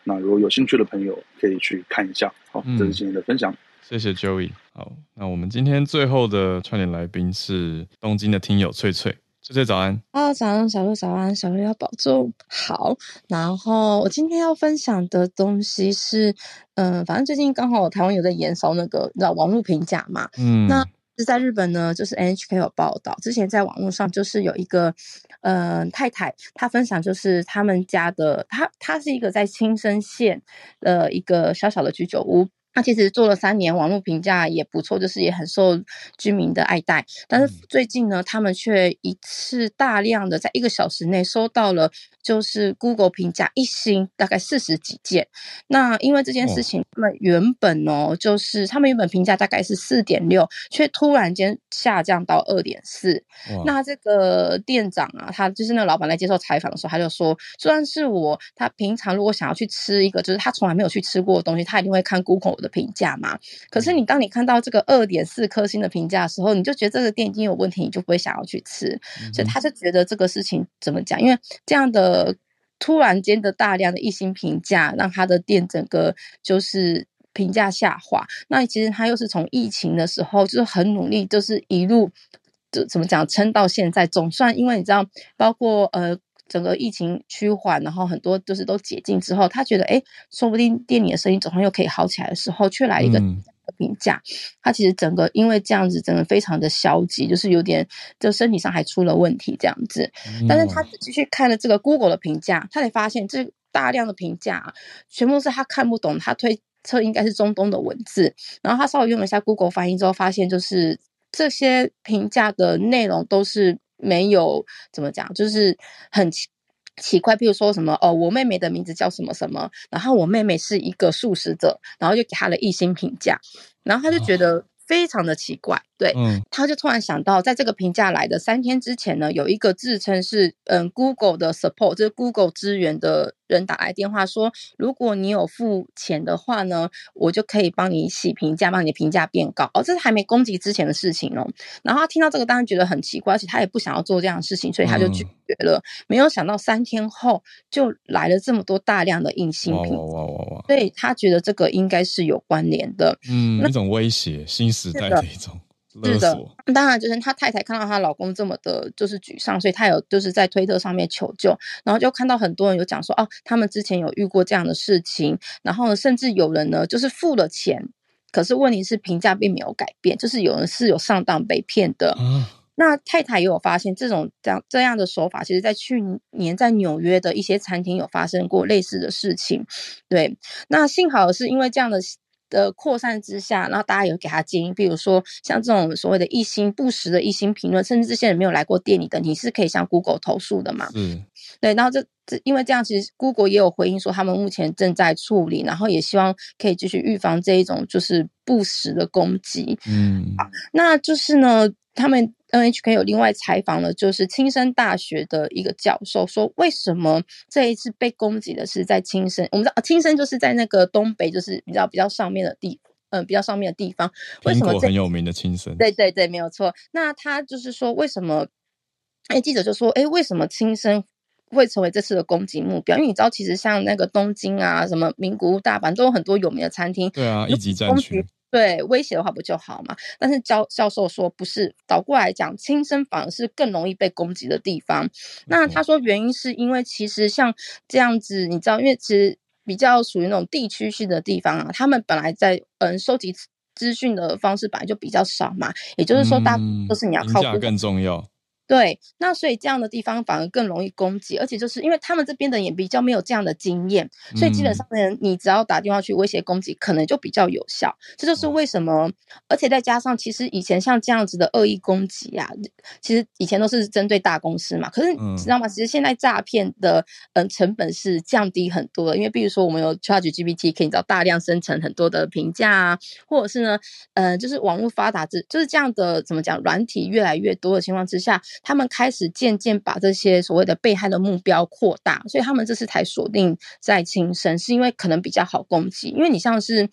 E: 那如果有兴趣的朋友，可以去看一下。好，这是今天的分享。谢谢 Joey。好，那我们今天最后的串联来宾是东京的听友翠翠。翠翠早安。啊，早安，小鹿早安，小鹿要保重好。然后我今天要分享的东西是，嗯、呃，反正最近刚好台湾有在延烧那个，你知道网络评价嘛？嗯，那。是在日本呢，就是 NHK 有报道，之前在网络上就是有一个，嗯、呃，太太，她分享就是他们家的，她她是一个在青森县的一个小小的居酒屋。他其实做了三年，网络评价也不错，就是也很受居民的爱戴。但是最近呢，他们却一次大量的在一个小时内收到了，就是 Google 评价一星，大概四十几件。那因为这件事情，他们原本哦，就是他们原本评价大概是四点六，却突然间下降到二点四。那这个店长啊，他就是那个老板来接受采访的时候，他就说，虽然是我，他平常如果想要去吃一个，就是他从来没有去吃过的东西，他一定会看 Google 的。评价嘛，可是你当你看到这个二点四颗星的评价的时候，你就觉得这个店已经有问题，你就不会想要去吃。嗯、所以他就觉得这个事情怎么讲？因为这样的呃突然间的大量的一星评价，让他的店整个就是评价下滑。那其实他又是从疫情的时候就是很努力，就是一路
F: 就怎么讲撑到现在，总算因为你知道，包括呃。整个疫情趋缓，然后很多就是都解禁之后，他觉得哎，说不定店里的生意总算又可以好起来的时候，却来一个评价。嗯、他其实整个因为这样子，真的非常的消极，就是有点就身体上还出了问题这样子。嗯、但是他仔细去看了这个 Google 的评价，他才发现这大量的评价啊全部都是他看不懂，他推测应该是中东的文字。然后他稍微用了一下 Google 翻译之后，发现就是这些评价的内容都是。没有怎么讲，就是很奇奇怪，譬如说什么哦，我妹妹的名字叫什么什么，然后我妹妹是一个素食者，然后就给她了一星评价，然后她就觉得非常的奇怪，对，嗯，他就突然想到，在这个评价来的三天之前呢，有一个自称是嗯 Google 的 support，就是 Google 资源的。人打来电话说，如果你有付钱的话呢，我就可以帮你洗评价，帮你的评价变高。哦，这是还没攻击之前的事情哦。然后他听到这个，当然觉得很奇怪，而且他也不想要做这样的事情，所以他就拒绝了。嗯、没有想到三天后就来了这么多大量的硬性评，哇哇哇哇哇！所以他觉得这个应该是有关联的，嗯，那一种威胁，新时代的一种。是的，当然就是她太太看到她老公这么的，就是沮丧，所以她有就是在推特上面求救，然后就看到很多人有讲说，哦，他们之前有遇过这样的事情，然后呢，甚至有人呢就是付了钱，可是问题是评价并没有改变，就是有人是有上当被骗的。嗯，那太太也有发现这种这样这样的手法，其实在去年在纽约的一些餐厅有发生过类似的事情。对，那幸好是因为这样的。的扩散之下，然后大家有给他建议，比如说像这种所谓的一星不实的一星评论，甚至这些人没有来过店里的，你是可以向 Google 投诉的嘛？嗯，对。然后这这因为这样，其实 Google 也有回应说，他们目前正在处理，然后也希望可以继续预防这一种就是不实的攻击。嗯，好，那就是呢，他们。NHK 有另外采访了，就是青森大学的一个教授说，为什么这一次被攻击的是在青森？我们知道青森就是在那个东北，就是比较比较上面的地，嗯、呃，比较上面的地方。为什么这很有名的青森？对对对，没有错。那他就是说，为什么？哎，记者就说，哎，为什么青森会成为这次的攻击目标？因为你知道，其实像那个东京啊，什么名古屋、大阪，都有很多有名的餐厅。对啊，一级战区。对，威胁的话不就好嘛？但是教教授说不是，倒过来讲，轻生反而是更容易被攻击的地方。那他说原因是因为其实像这样子，你知道，因为其实比较属于那种地区性的地方啊，他们本来在嗯收集资讯的方式本来就比较少嘛，也就是说，大都是你要靠嗯更重要。对，那所以这样的地方反而更容易攻击，而且就是因为他们这边的也比较没有这样的经验，所以基本上呢，你只要打电话去威胁攻击，可能就比较有效。这就是为什么，而且再加上，其实以前像这样子的恶意攻击啊，其实以前都是针对大公司嘛。可是你知道吗？其实现在诈骗的嗯成本是降低很多的，因为比如说我们有 ChatGPT 可以找大量生成很多的评价啊，或者是呢，呃，就是网络发达之就是这样的怎么讲，软体越来越多的情况之下。他们开始渐渐把这些所谓的被害的目标扩大，所以他们这次才锁定在轻生，是因为可能比较好攻击。因为你像是，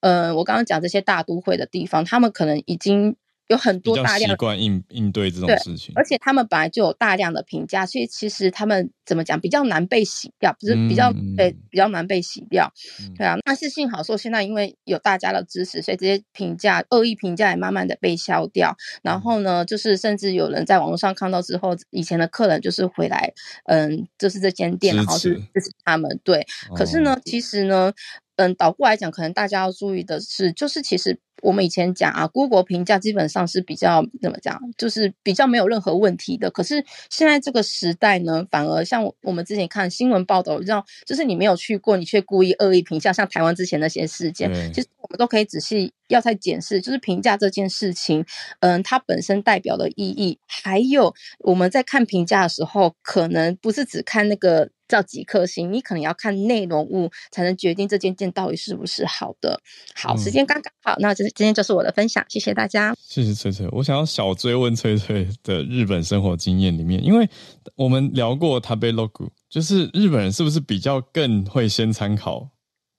F: 呃，我刚刚讲这些大都会的地方，他们可能已经。有很多大量习惯应应对这种事情，而且他们本来就有大量的评价，所以其实他们怎么讲比较难被洗掉，不是比较被、嗯、比较难被洗掉，嗯、对啊。但是幸好说现在因为有大家的支持，所以这些评价恶意评价也慢慢的被消掉。然后呢，就是甚至有人在网络上看到之后，以前的客人就是回来，嗯，就是这间店，然后是支持他们。对，哦、可是呢，其实呢，嗯，倒过来讲，可能大家要注意的是，就是其实。我们以前讲啊，Google 评价基本上是比较怎么讲，就是比较没有任何问题的。可是现在这个时代呢，反而像我们之前看新闻报道，让就是你没有去过，你却故意恶意评价，像台湾之前那些事件，其实我们都可以仔细要再检视，就是评价这件事情，嗯，它本身代表的意义，还有我们在看评价的时候，可能不是只看那个。叫几颗星，你可能要看内容物才能决定这间店到底是不是好的。好，时间刚刚好，那这今天就是我的分享，谢谢大家。谢谢翠翠，我想要小追问翠翠的日本生活经验里面，因为我们聊过 Tabelog，就是日本人是不是比较更会先参考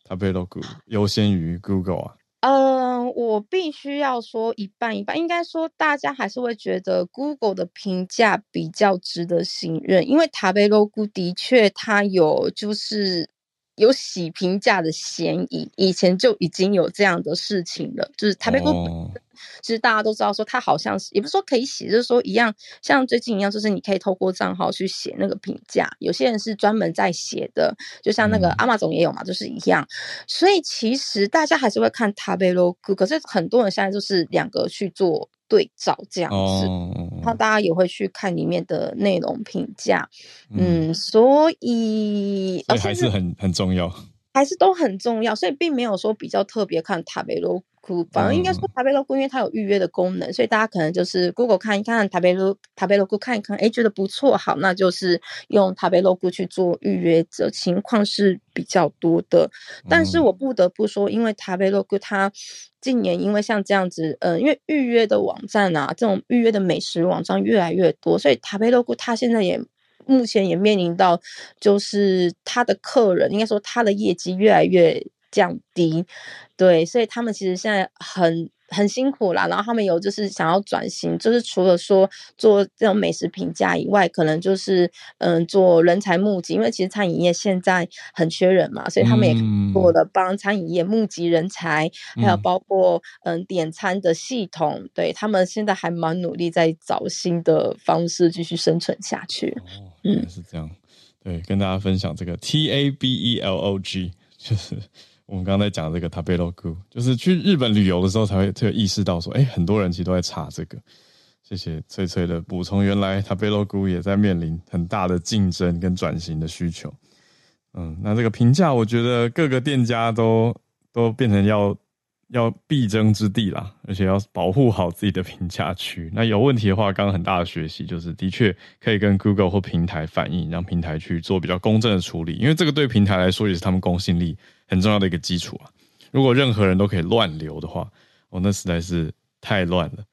F: Tabelog 优先于 Google 啊？嗯，我必须要说一半一半，应该说大家还是会觉得 Google 的评价比较值得信任，因为 Tabelog 的确它有就是有洗评价的嫌疑，以前就已经有这样的事情了，就是 Tabelog 其实大家都知道说，它好像是也不是说可以写，就是说一样，像最近一样，就是你可以透过账号去写那个评价。有些人是专门在写的，就像那个 Amazon 也有嘛，就是一样。所以其实大家还是会看 Tabelog，可是很多人现在就是两个去做。对照这样子，哦、然后大家也会去看里面的内容评价，嗯，嗯，所以
A: 所以还是很很重要，
F: 还是都很重要，所以并没有说比较特别看塔贝罗库，反而应该说塔贝罗库，因为它有预约的功能，所以大家可能就是 Google 看一看塔贝罗塔贝罗库看一看，哎，觉得不错，好，那就是用塔贝罗库去做预约的情况是比较多的，但是我不得不说，因为塔贝罗库它。近年因为像这样子，呃，因为预约的网站啊，这种预约的美食网站越来越多，所以塔贝洛库它现在也目前也面临到，就是他的客人应该说他的业绩越来越降低，对，所以他们其实现在很。很辛苦啦，然后他们有就是想要转型，就是除了说做这种美食评价以外，可能就是嗯做人才募集，因为其实餐饮业现在很缺人嘛，所以他们也做了帮餐饮业募集人才，嗯、还有包括嗯点餐的系统，对他们现在还蛮努力在找新的方式继续生存下去。
A: 哦，嗯，是这样，对，跟大家分享这个 T A B E L O G 就是。我们刚才讲这个 Tabelog，就是去日本旅游的时候才会特别意识到说，哎，很多人其实都在查这个。谢谢翠翠的补充，原来 Tabelog 也在面临很大的竞争跟转型的需求。嗯，那这个评价，我觉得各个店家都都变成要要必争之地啦，而且要保护好自己的评价区。那有问题的话，刚刚很大的学习就是，的确可以跟 Google 或平台反映，让平台去做比较公正的处理，因为这个对平台来说也是他们公信力。很重要的一个基础啊！如果任何人都可以乱留的话，哦，那实在是太乱了。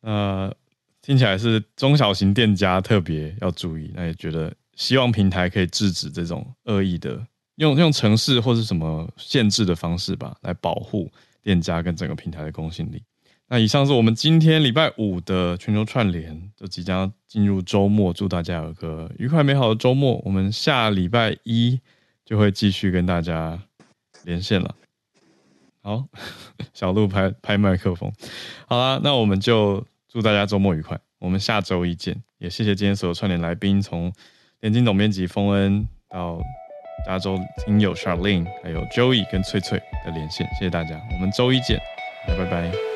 A: 那听起来是中小型店家特别要注意。那也觉得希望平台可以制止这种恶意的，用用城市或是什么限制的方式吧，来保护店家跟整个平台的公信力。那以上是我们今天礼拜五的全球串联，就即将进入周末，祝大家有个愉快美好的周末。我们下礼拜一。就会继续跟大家连线了。好，(laughs) 小鹿拍拍麦克风。好啦，那我们就祝大家周末愉快。我们下周一见。也谢谢今天所有串联来宾，从联经总编辑丰恩到加州听友 Charlene，还有 Joey 跟翠翠的连线。谢谢大家，我们周一见，拜拜。